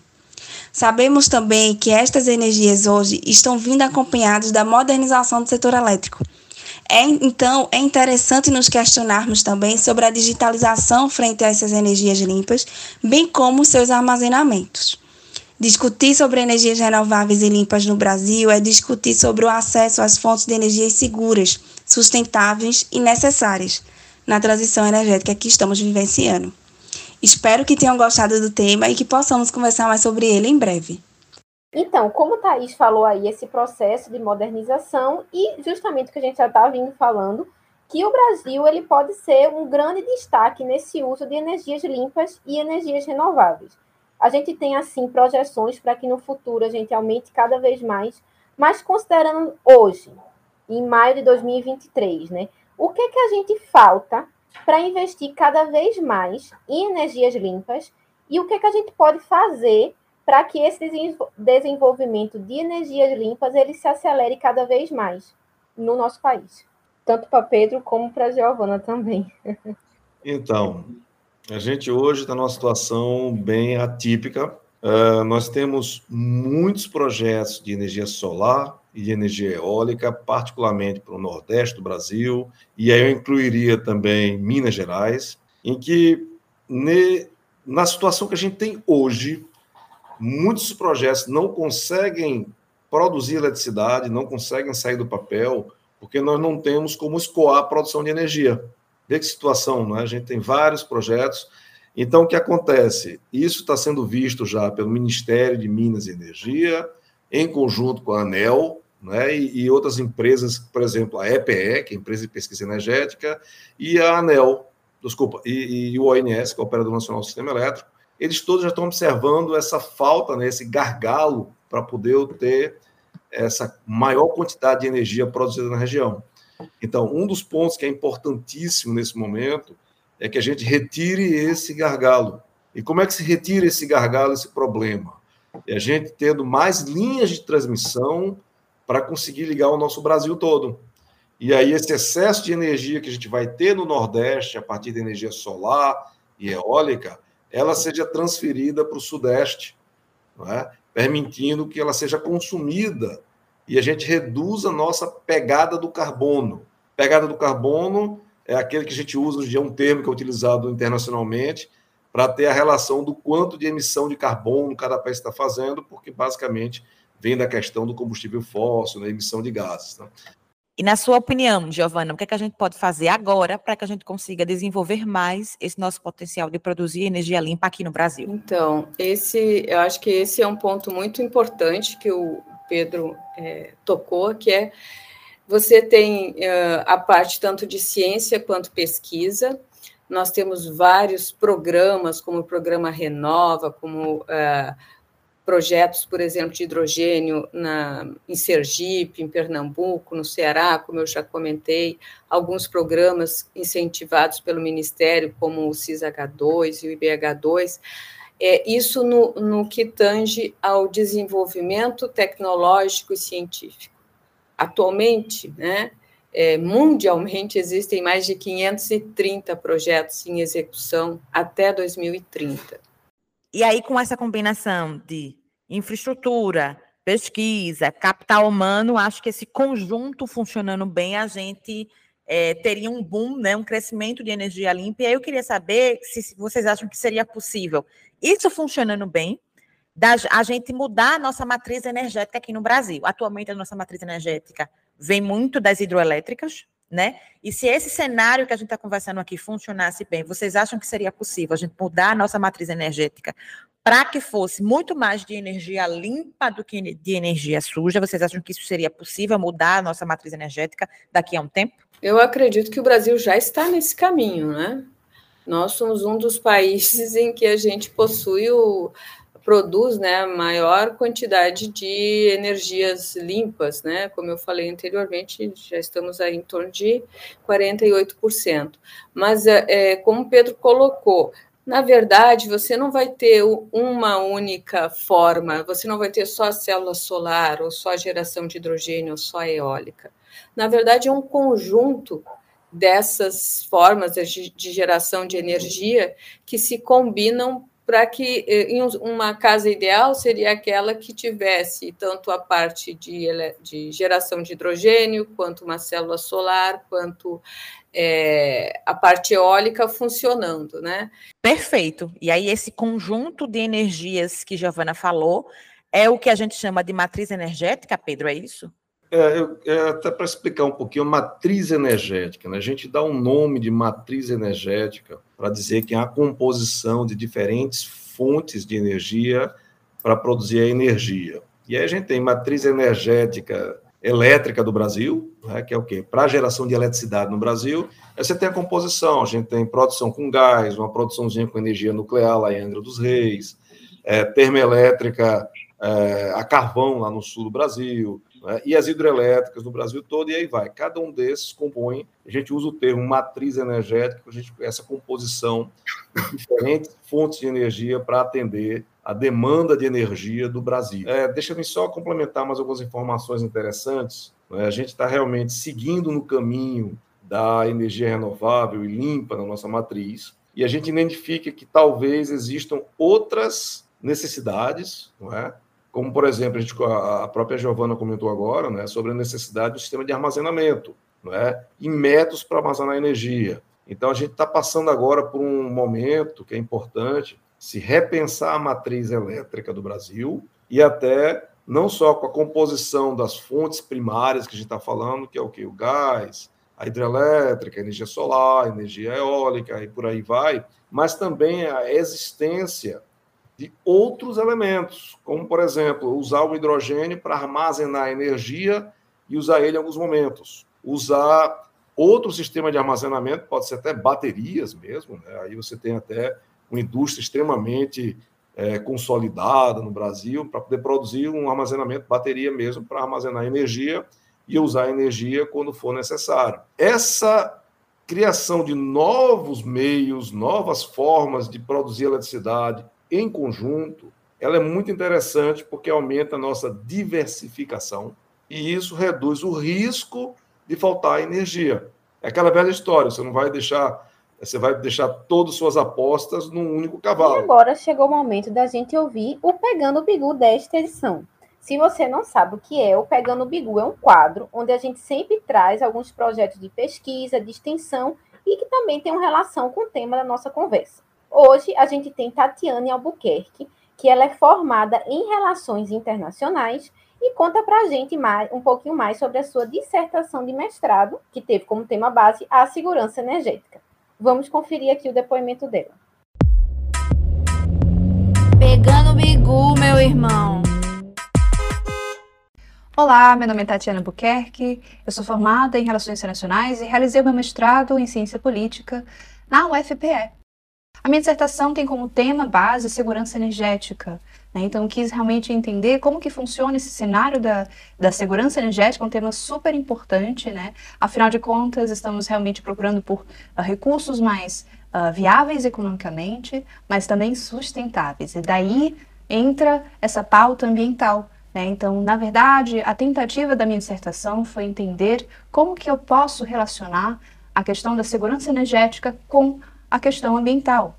Sabemos também que estas energias hoje estão vindo acompanhadas da modernização do setor elétrico. É, então, é interessante nos questionarmos também sobre a digitalização frente a essas energias limpas, bem como seus armazenamentos. Discutir sobre energias renováveis e limpas no Brasil é discutir sobre o acesso às fontes de energias seguras, sustentáveis e necessárias na transição energética que estamos vivenciando. Espero que tenham gostado do tema e que possamos conversar mais sobre ele em breve. Então, como o Thaís falou aí, esse processo de modernização e justamente o que a gente já está vindo falando, que o Brasil ele pode ser um grande destaque nesse uso de energias limpas e energias renováveis a gente tem, assim, projeções para que no futuro a gente aumente cada vez mais, mas considerando hoje, em maio de 2023, né? O que, que a gente falta para investir cada vez mais em energias limpas e o que, é que a gente pode fazer para que esse desenvolvimento de energias limpas ele se acelere cada vez mais no nosso país, tanto para Pedro como para Giovana também. Então, a gente hoje está numa situação bem atípica. Uh, nós temos muitos projetos de energia solar e de energia eólica, particularmente para o Nordeste do Brasil, e aí eu incluiria também Minas Gerais, em que ne, na situação que a gente tem hoje, muitos projetos não conseguem produzir eletricidade, não conseguem sair do papel, porque nós não temos como escoar a produção de energia. Vê que situação, né? A gente tem vários projetos. Então, o que acontece? Isso está sendo visto já pelo Ministério de Minas e Energia, em conjunto com a ANEL, né, e, e, outras empresas, por exemplo, a EPE, que é a Empresa de Pesquisa Energética, e a ANEL, desculpa, e, e o ONS, que é o Operador Nacional do Sistema Elétrico, eles todos já estão observando essa falta, né, esse gargalo para poder ter essa maior quantidade de energia produzida na região. Então, um dos pontos que é importantíssimo nesse momento é que a gente retire esse gargalo. E como é que se retira esse gargalo, esse problema? É a gente tendo mais linhas de transmissão para conseguir ligar o nosso Brasil todo. E aí, esse excesso de energia que a gente vai ter no Nordeste, a partir da energia solar e eólica, ela seja transferida para o Sudeste, é? permitindo que ela seja consumida e a gente reduz a nossa pegada do carbono. Pegada do carbono é aquele que a gente usa, hoje é um termo que é utilizado internacionalmente, para ter a relação do quanto de emissão de carbono cada país está fazendo, porque basicamente vem da questão do combustível fóssil, da emissão de gases. Né? E na sua opinião, Giovana, o que, é que a gente pode fazer agora para que a gente consiga desenvolver mais esse nosso potencial de produzir energia limpa aqui no Brasil? Então, esse, eu acho que esse é um ponto muito importante que o Pedro é, tocou, que é você tem uh, a parte tanto de ciência quanto pesquisa. Nós temos vários programas, como o programa Renova, como uh, projetos, por exemplo, de hidrogênio na, em Sergipe, em Pernambuco, no Ceará, como eu já comentei, alguns programas incentivados pelo Ministério, como o CISH2 e o IBH2. É, isso no, no que tange ao desenvolvimento tecnológico e científico. Atualmente, né, é, mundialmente, existem mais de 530 projetos em execução até 2030. E aí, com essa combinação de infraestrutura, pesquisa, capital humano, acho que esse conjunto funcionando bem, a gente é, teria um boom, né, um crescimento de energia limpa. E aí eu queria saber se vocês acham que seria possível, isso funcionando bem, da, a gente mudar a nossa matriz energética aqui no Brasil. Atualmente, a nossa matriz energética vem muito das hidroelétricas, né? E se esse cenário que a gente está conversando aqui funcionasse bem, vocês acham que seria possível a gente mudar a nossa matriz energética para que fosse muito mais de energia limpa do que de energia suja? Vocês acham que isso seria possível mudar a nossa matriz energética daqui a um tempo? Eu acredito que o Brasil já está nesse caminho, né? Nós somos um dos países em que a gente possui o, produz né, a maior quantidade de energias limpas, né? Como eu falei anteriormente, já estamos aí em torno de 48%. Mas, é, é, como Pedro colocou, na verdade, você não vai ter uma única forma, você não vai ter só a célula solar, ou só a geração de hidrogênio, ou só a eólica. Na verdade, é um conjunto dessas formas de geração de energia que se combinam para que eh, uma casa ideal seria aquela que tivesse tanto a parte de, de geração de hidrogênio, quanto uma célula solar, quanto é, a parte eólica funcionando, né? Perfeito. E aí esse conjunto de energias que Giovana falou é o que a gente chama de matriz energética, Pedro, é isso? É, é, até para explicar um pouquinho, matriz energética, né? a gente dá um nome de matriz energética para dizer que é a composição de diferentes fontes de energia para produzir a energia. E aí a gente tem matriz energética elétrica do Brasil, né, que é o quê? Para a geração de eletricidade no Brasil, aí você tem a composição, a gente tem produção com gás, uma produçãozinha com energia nuclear lá em Angra dos Reis, é, termoelétrica é, a carvão lá no sul do Brasil, né? e as hidrelétricas no Brasil todo, e aí vai. Cada um desses compõe, a gente usa o termo matriz energética, a gente, essa composição de diferentes fontes de energia para atender a demanda de energia do Brasil. É, Deixa-me só complementar mais algumas informações interessantes. Né? A gente está realmente seguindo no caminho da energia renovável e limpa na nossa matriz, e a gente identifica que talvez existam outras necessidades, não é? Como, por exemplo, a, gente, a própria Giovana comentou agora, né, sobre a necessidade do sistema de armazenamento, né, e métodos para armazenar energia. Então, a gente está passando agora por um momento que é importante se repensar a matriz elétrica do Brasil e até não só com a composição das fontes primárias que a gente está falando, que é o que? O gás, a hidrelétrica, a energia solar, a energia eólica e por aí vai, mas também a existência de outros elementos, como, por exemplo, usar o hidrogênio para armazenar energia e usar ele em alguns momentos. Usar outro sistema de armazenamento, pode ser até baterias mesmo, né? aí você tem até uma indústria extremamente é, consolidada no Brasil para poder produzir um armazenamento, bateria mesmo, para armazenar energia e usar energia quando for necessário. Essa criação de novos meios, novas formas de produzir eletricidade, em conjunto, ela é muito interessante porque aumenta a nossa diversificação e isso reduz o risco de faltar energia. É aquela velha história, você não vai deixar, você vai deixar todas as suas apostas num único cavalo. E agora chegou o momento da gente ouvir o Pegando o Bigu desta edição. Se você não sabe o que é, o Pegando o Bigu é um quadro onde a gente sempre traz alguns projetos de pesquisa, de extensão e que também tem uma relação com o tema da nossa conversa. Hoje a gente tem Tatiane Albuquerque, que ela é formada em Relações Internacionais e conta para a gente mais, um pouquinho mais sobre a sua dissertação de mestrado, que teve como tema base a segurança energética. Vamos conferir aqui o depoimento dela. Pegando o bigu, meu irmão. Olá, meu nome é Tatiana Albuquerque, eu sou formada em Relações Internacionais e realizei meu mestrado em Ciência Política na UFPE. A minha dissertação tem como tema base segurança energética. Né? Então, quis realmente entender como que funciona esse cenário da, da segurança energética, um tema super importante. Né? Afinal de contas, estamos realmente procurando por uh, recursos mais uh, viáveis economicamente, mas também sustentáveis. E daí entra essa pauta ambiental. Né? Então, na verdade, a tentativa da minha dissertação foi entender como que eu posso relacionar a questão da segurança energética com a questão ambiental.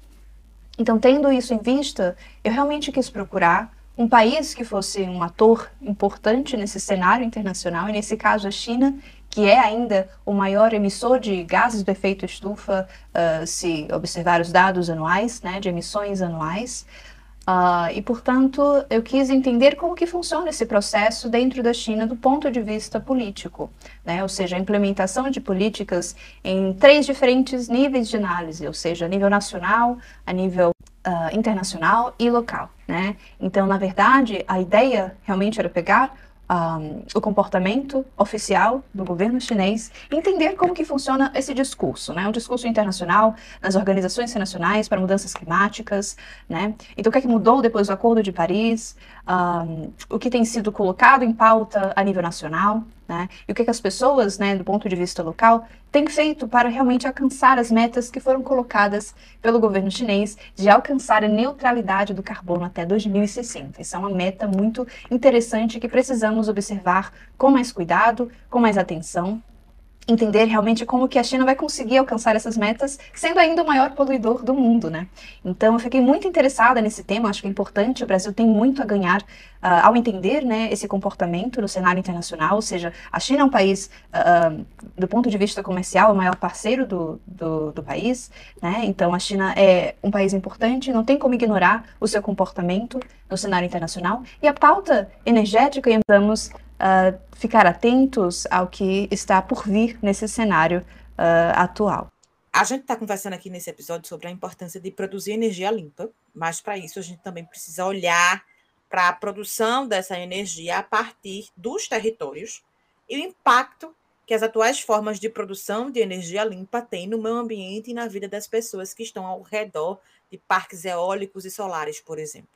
Então, tendo isso em vista, eu realmente quis procurar um país que fosse um ator importante nesse cenário internacional, e nesse caso a China, que é ainda o maior emissor de gases do efeito estufa, uh, se observar os dados anuais, né, de emissões anuais. Uh, e, portanto, eu quis entender como que funciona esse processo dentro da China do ponto de vista político, né? ou seja, a implementação de políticas em três diferentes níveis de análise, ou seja, a nível nacional, a nível uh, internacional e local. Né? Então, na verdade, a ideia realmente era pegar um, o comportamento oficial do governo chinês, entender como que funciona esse discurso, né? Um discurso internacional nas organizações internacionais para mudanças climáticas, né? Então, o que é que mudou depois do Acordo de Paris? Um, o que tem sido colocado em pauta a nível nacional, né? E o que, que as pessoas, né, do ponto de vista local, têm feito para realmente alcançar as metas que foram colocadas pelo governo chinês de alcançar a neutralidade do carbono até 2060. Isso é uma meta muito interessante que precisamos observar com mais cuidado, com mais atenção, entender realmente como que a China vai conseguir alcançar essas metas, sendo ainda o maior poluidor do mundo, né? Então, eu fiquei muito interessada nesse tema, acho que é importante, o Brasil tem muito a ganhar uh, ao entender, né, esse comportamento no cenário internacional, ou seja, a China é um país, uh, do ponto de vista comercial, o maior parceiro do, do, do, país, né? Então, a China é um país importante, não tem como ignorar o seu comportamento no cenário internacional, e a pauta energética, estamos ficar atentos ao que está por vir nesse cenário uh, atual. A gente está conversando aqui nesse episódio sobre a importância de produzir energia limpa, mas para isso a gente também precisa olhar para a produção dessa energia a partir dos territórios e o impacto que as atuais formas de produção de energia limpa têm no meio ambiente e na vida das pessoas que estão ao redor de parques eólicos e solares, por exemplo.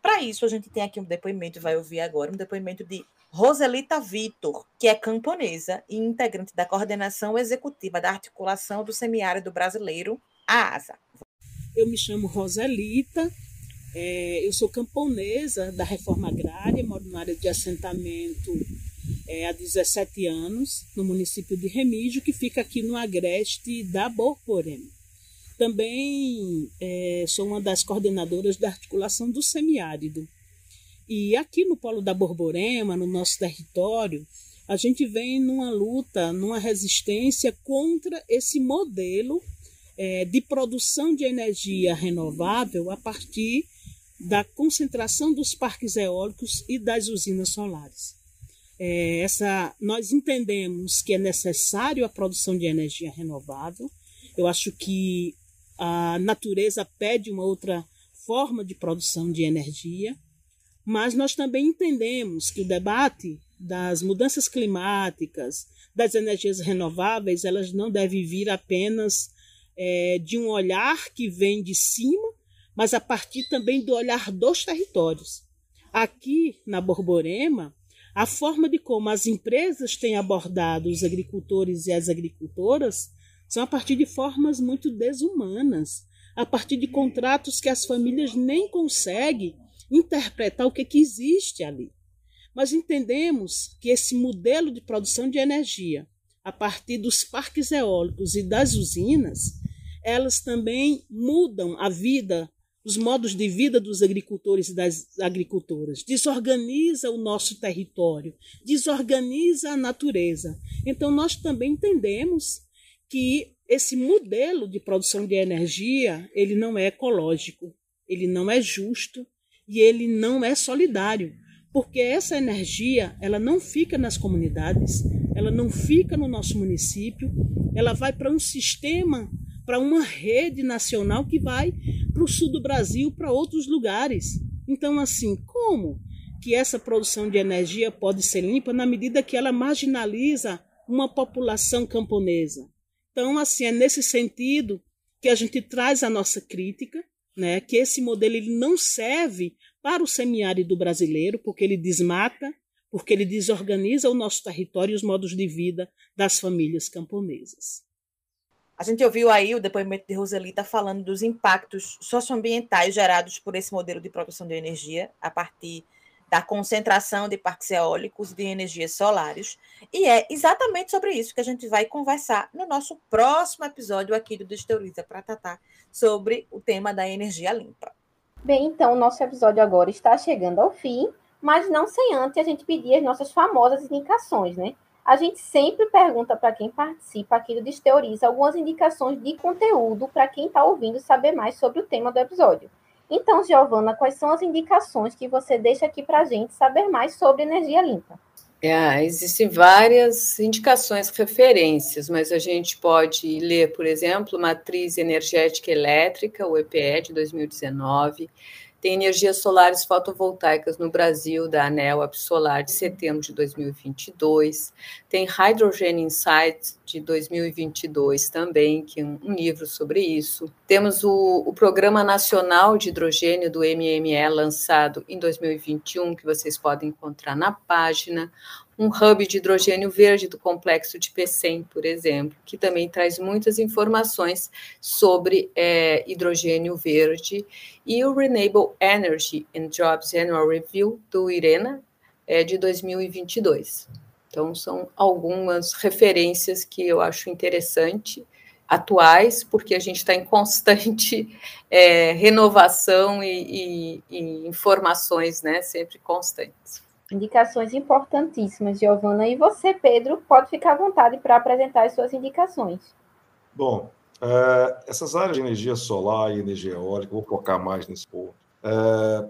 Para isso, a gente tem aqui um depoimento, vai ouvir agora, um depoimento de Roselita Vitor, que é camponesa e integrante da coordenação executiva da articulação do semiárido brasileiro, a ASA. Eu me chamo Roselita, é, eu sou camponesa da reforma agrária, moro na área de assentamento é, há 17 anos, no município de Remígio, que fica aqui no agreste da Borborema. Também é, sou uma das coordenadoras da articulação do semiárido. E aqui no Polo da Borborema, no nosso território, a gente vem numa luta, numa resistência contra esse modelo é, de produção de energia renovável a partir da concentração dos parques eólicos e das usinas solares. É, essa, nós entendemos que é necessário a produção de energia renovável. Eu acho que a natureza pede uma outra forma de produção de energia, mas nós também entendemos que o debate das mudanças climáticas, das energias renováveis, elas não devem vir apenas é, de um olhar que vem de cima, mas a partir também do olhar dos territórios. Aqui na Borborema, a forma de como as empresas têm abordado os agricultores e as agricultoras são a partir de formas muito desumanas, a partir de contratos que as famílias nem conseguem interpretar o que, que existe ali. Mas entendemos que esse modelo de produção de energia, a partir dos parques eólicos e das usinas, elas também mudam a vida, os modos de vida dos agricultores e das agricultoras, desorganiza o nosso território, desorganiza a natureza. Então nós também entendemos que esse modelo de produção de energia, ele não é ecológico, ele não é justo e ele não é solidário, porque essa energia, ela não fica nas comunidades, ela não fica no nosso município, ela vai para um sistema, para uma rede nacional que vai para o sul do Brasil, para outros lugares. Então, assim, como que essa produção de energia pode ser limpa na medida que ela marginaliza uma população camponesa? Então, assim, é nesse sentido que a gente traz a nossa crítica, né, que esse modelo ele não serve para o semiárido brasileiro, porque ele desmata, porque ele desorganiza o nosso território e os modos de vida das famílias camponesas. A gente ouviu aí o depoimento de Roselita falando dos impactos socioambientais gerados por esse modelo de produção de energia a partir da concentração de parques eólicos de energias solares. E é exatamente sobre isso que a gente vai conversar no nosso próximo episódio aqui do Desteoriza para tratar sobre o tema da energia limpa. Bem, então o nosso episódio agora está chegando ao fim, mas não sem antes a gente pedir as nossas famosas indicações, né? A gente sempre pergunta para quem participa aqui do Desteoriza algumas indicações de conteúdo para quem está ouvindo saber mais sobre o tema do episódio. Então, Giovana, quais são as indicações que você deixa aqui para a gente saber mais sobre energia limpa? É, existem várias indicações, referências, mas a gente pode ler, por exemplo, Matriz Energética Elétrica, o EPE de 2019, tem energias solares fotovoltaicas no Brasil, da ANEL Absolar, de setembro de 2022. Tem Hydrogen Insights, de 2022 também, que é um, livro sobre isso. Temos o, o Programa Nacional de Hidrogênio do MME, lançado em 2021, que vocês podem encontrar na página um hub de hidrogênio verde do complexo de PECEM, por exemplo, que também traz muitas informações sobre é, hidrogênio verde, e o Renewable Energy and Jobs Annual Review do IRENA, é, de 2022. Então, são algumas referências que eu acho interessante, atuais, porque a gente está em constante é, renovação e, e, e informações, né, sempre constantes. Indicações importantíssimas, Giovana. E você, Pedro, pode ficar à vontade para apresentar as suas indicações. Bom, é, essas áreas de energia solar e energia eólica, vou focar mais nesse ponto. É,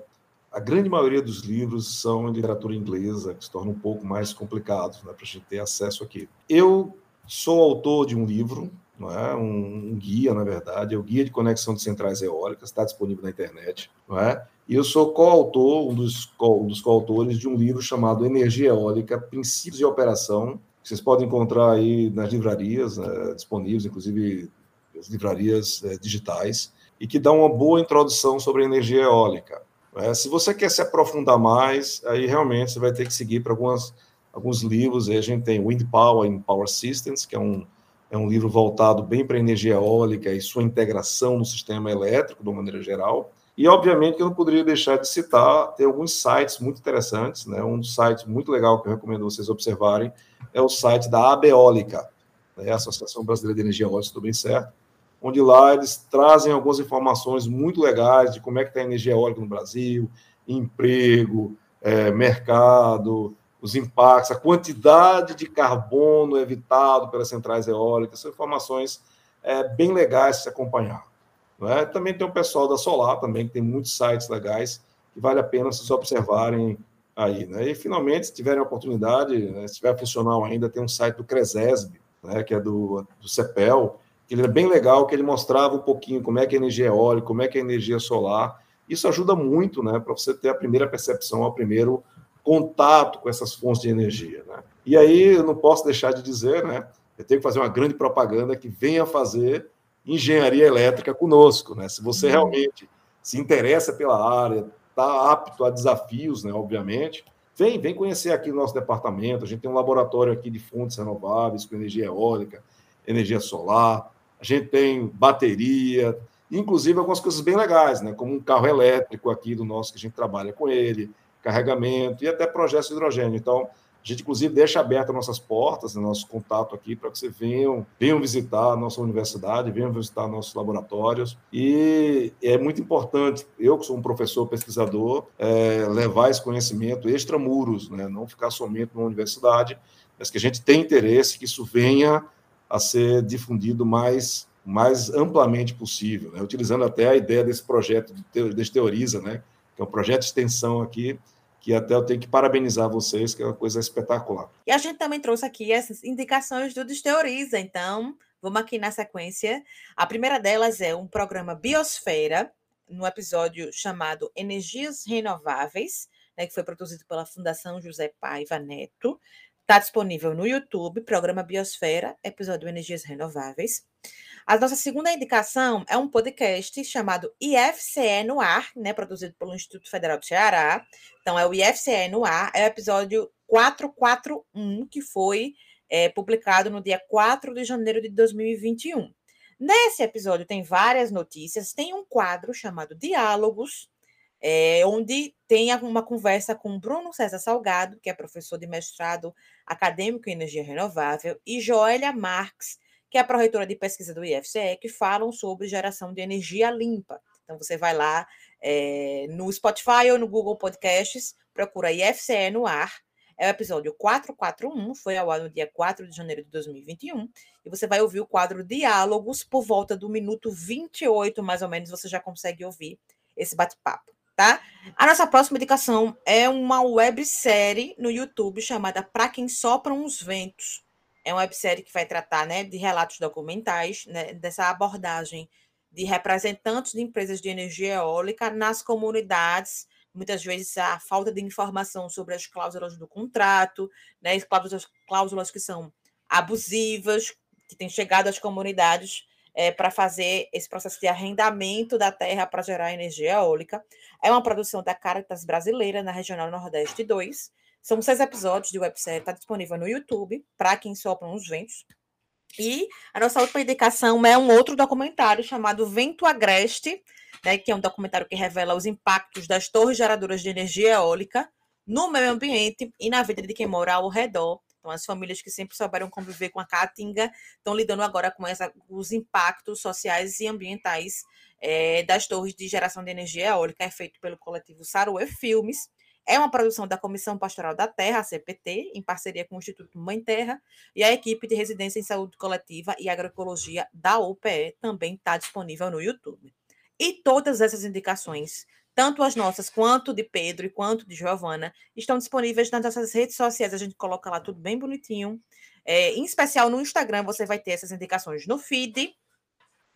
a grande maioria dos livros são em literatura inglesa, que se torna um pouco mais complicados né, para a gente ter acesso aqui. Eu sou autor de um livro, não é? um, um guia, na verdade, é o Guia de Conexão de Centrais Eólicas, está disponível na internet. Não é? E eu sou coautor, um dos, um dos coautores de um livro chamado Energia Eólica, Princípios de Operação, que vocês podem encontrar aí nas livrarias, né, disponíveis, inclusive as livrarias é, digitais, e que dá uma boa introdução sobre energia eólica. É, se você quer se aprofundar mais, aí realmente você vai ter que seguir para algumas alguns livros. Aí a gente tem Wind Power and Power Systems, que é um, é um livro voltado bem para energia eólica e sua integração no sistema elétrico, de uma maneira geral. E, obviamente, eu não poderia deixar de citar, tem alguns sites muito interessantes, né? Um dos sites muito legal que eu recomendo vocês observarem é o site da Abeólica, né? a Associação Brasileira de Energia Eólica, tudo bem certo? Onde lá eles trazem algumas informações muito legais de como é que está a energia eólica no Brasil, emprego, é, mercado, os impactos, a quantidade de carbono evitado pelas centrais eólicas, são informações é, bem legais de se acompanhar. É? Também tem o pessoal da Solar, também, que tem muitos sites legais que vale a pena vocês observarem aí. Né? E, finalmente, se tiverem a oportunidade, né, se tiver funcional ainda, tem um site do Cresesb, né, que é do, do CEPEL, que ele é bem legal, que ele mostrava um pouquinho como é que é energia eólica, como é que é energia solar. Isso ajuda muito né, para você ter a primeira percepção, o primeiro contato com essas fontes de energia. Né? E aí eu não posso deixar de dizer, né? Eu tenho que fazer uma grande propaganda que venha fazer engenharia elétrica conosco, né? Se você uhum. realmente se interessa pela área, está apto a desafios, né? Obviamente, vem, vem conhecer aqui o nosso departamento. A gente tem um laboratório aqui de fontes renováveis com energia eólica, energia solar. A gente tem bateria, inclusive algumas coisas bem legais, né? Como um carro elétrico aqui do nosso que a gente trabalha com ele carregamento e até projetos de hidrogênio. Então, a gente, inclusive, deixa abertas nossas portas, né, nosso contato aqui, para que vocês venham, venham visitar a nossa universidade, venham visitar nossos laboratórios. E é muito importante, eu que sou um professor pesquisador, é, levar esse conhecimento extramuros, né, não ficar somente na universidade, mas que a gente tem interesse que isso venha a ser difundido mais mais amplamente possível, né? utilizando até a ideia desse projeto de Teoriza, né? que é um projeto de extensão aqui, que até eu tenho que parabenizar vocês, que é uma coisa espetacular. E a gente também trouxe aqui essas indicações do Desteoriza, então vamos aqui na sequência. A primeira delas é um programa Biosfera, no episódio chamado Energias Renováveis, né, que foi produzido pela Fundação José Paiva Neto. Está disponível no YouTube, programa Biosfera, episódio Energias Renováveis. A nossa segunda indicação é um podcast chamado IFCE no Ar, né, produzido pelo Instituto Federal do Ceará. Então, é o IFCE no Ar, é o episódio 441, que foi é, publicado no dia 4 de janeiro de 2021. Nesse episódio tem várias notícias, tem um quadro chamado Diálogos, é, onde tem uma conversa com Bruno César Salgado, que é professor de mestrado acadêmico em energia renovável, e Joélia Marques, que é a pró-reitora de pesquisa do IFCE, que falam sobre geração de energia limpa. Então, você vai lá é, no Spotify ou no Google Podcasts, procura IFCE no ar. É o episódio 441, foi ao ar no dia 4 de janeiro de 2021. E você vai ouvir o quadro Diálogos por volta do minuto 28, mais ou menos, você já consegue ouvir esse bate-papo, tá? A nossa próxima indicação é uma websérie no YouTube chamada Pra Quem Sopram os Ventos é uma websérie que vai tratar né, de relatos documentais, né, dessa abordagem de representantes de empresas de energia eólica nas comunidades, muitas vezes a falta de informação sobre as cláusulas do contrato, né, cláusulas, cláusulas que são abusivas, que têm chegado às comunidades é, para fazer esse processo de arrendamento da terra para gerar energia eólica. É uma produção da Caritas Brasileira, na Regional Nordeste 2, são seis episódios de websérie, está disponível no YouTube, para quem sopram os ventos. E a nossa última indicação é um outro documentário chamado Vento Agreste, né, que é um documentário que revela os impactos das torres geradoras de energia eólica no meio ambiente e na vida de quem mora ao redor. Então, as famílias que sempre souberam conviver com a caatinga estão lidando agora com essa, os impactos sociais e ambientais é, das torres de geração de energia eólica, é feito pelo coletivo Saruê Filmes. É uma produção da Comissão Pastoral da Terra, a CPT, em parceria com o Instituto Mãe Terra, e a equipe de residência em saúde coletiva e agroecologia da UPE também está disponível no YouTube. E todas essas indicações, tanto as nossas quanto de Pedro e quanto de Giovana, estão disponíveis nas nossas redes sociais. A gente coloca lá tudo bem bonitinho. É, em especial no Instagram, você vai ter essas indicações no feed,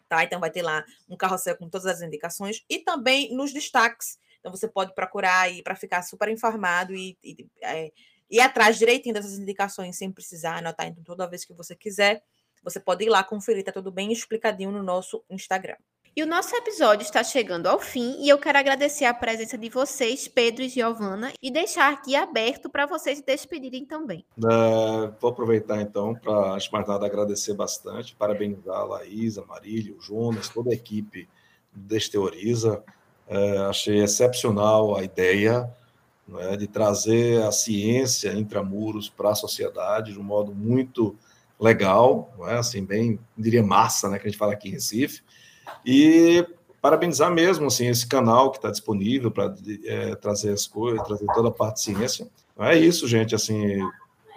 tá? Então vai ter lá um carrossel com todas as indicações e também nos destaques então você pode procurar aí para ficar super informado e, e é, ir atrás direitinho dessas indicações sem precisar anotar então, toda vez que você quiser. Você pode ir lá conferir, tá tudo bem explicadinho no nosso Instagram. E o nosso episódio está chegando ao fim e eu quero agradecer a presença de vocês, Pedro e Giovana, e deixar aqui aberto para vocês se despedirem também. Uh, vou aproveitar então para, antes de mais nada, agradecer bastante, parabenizar a Laís, a Marília, o Jonas, toda a equipe Desteoriza. Uh, achei excepcional a ideia é, de trazer a ciência intramuros para a sociedade de um modo muito legal, é, assim, bem, diria massa, né, que a gente fala aqui em Recife. E parabenizar mesmo assim esse canal que está disponível para é, trazer as coisas, trazer toda a parte de ciência. É isso, gente. Assim,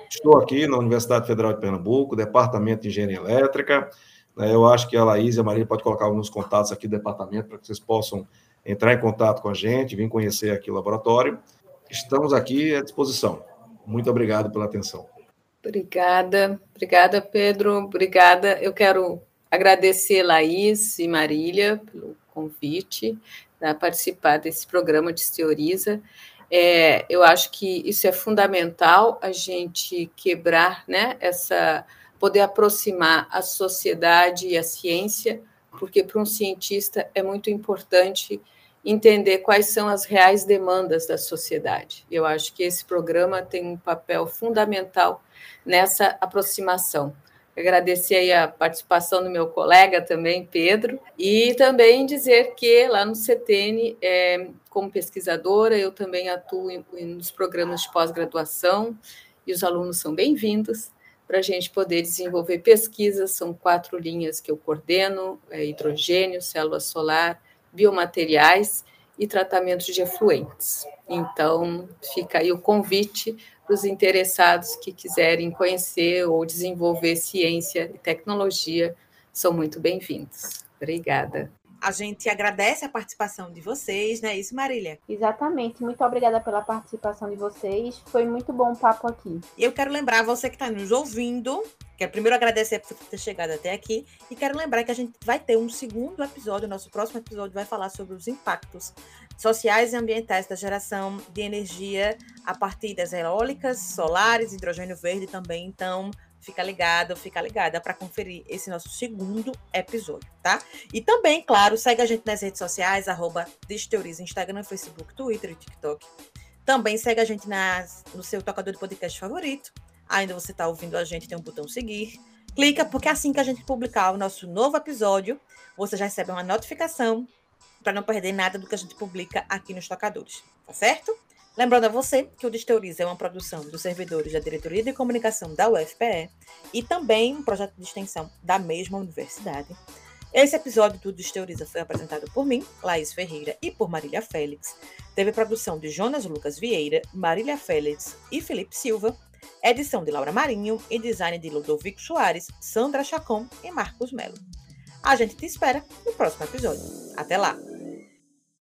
estou aqui na Universidade Federal de Pernambuco, Departamento de Engenharia Elétrica. Né, eu acho que a Laís e a Maria pode colocar alguns contatos aqui do departamento para que vocês possam entrar em contato com a gente, vir conhecer aqui o laboratório. Estamos aqui à disposição. Muito obrigado pela atenção. Obrigada, obrigada, Pedro. Obrigada. Eu quero Agradecer Laís e Marília pelo convite para participar desse programa de Teoriza. É, eu acho que isso é fundamental a gente quebrar, né, essa poder aproximar a sociedade e a ciência, porque para um cientista é muito importante entender quais são as reais demandas da sociedade. Eu acho que esse programa tem um papel fundamental nessa aproximação. Agradecer aí a participação do meu colega também, Pedro, e também dizer que lá no CTN, é, como pesquisadora, eu também atuo em, nos programas de pós-graduação e os alunos são bem-vindos para a gente poder desenvolver pesquisas. São quatro linhas que eu coordeno: é, hidrogênio, célula solar, biomateriais e tratamento de efluentes. Então, fica aí o convite para os interessados que quiserem conhecer ou desenvolver ciência e tecnologia, são muito bem-vindos. Obrigada. A gente agradece a participação de vocês, não é isso, Marília? Exatamente. Muito obrigada pela participação de vocês. Foi muito bom o papo aqui. Eu quero lembrar você que está nos ouvindo Quero primeiro agradecer por ter chegado até aqui e quero lembrar que a gente vai ter um segundo episódio. O nosso próximo episódio vai falar sobre os impactos sociais e ambientais da geração de energia a partir das eólicas, solares, hidrogênio verde também. Então, fica ligado, fica ligada para conferir esse nosso segundo episódio, tá? E também, claro, segue a gente nas redes sociais, arroba Instagram, Facebook, Twitter e TikTok. Também segue a gente nas, no seu tocador de podcast favorito ainda você está ouvindo a gente, tem um botão seguir. Clica, porque assim que a gente publicar o nosso novo episódio, você já recebe uma notificação para não perder nada do que a gente publica aqui nos tocadores, tá certo? Lembrando a você que o Desteoriza é uma produção dos servidores da Diretoria de Comunicação da UFPE e também um projeto de extensão da mesma universidade. Esse episódio do Desteoriza foi apresentado por mim, Laís Ferreira, e por Marília Félix. Teve produção de Jonas Lucas Vieira, Marília Félix e Felipe Silva Edição de Laura Marinho e design de Ludovico Soares, Sandra Chacon e Marcos Melo. A gente te espera no próximo episódio. Até lá!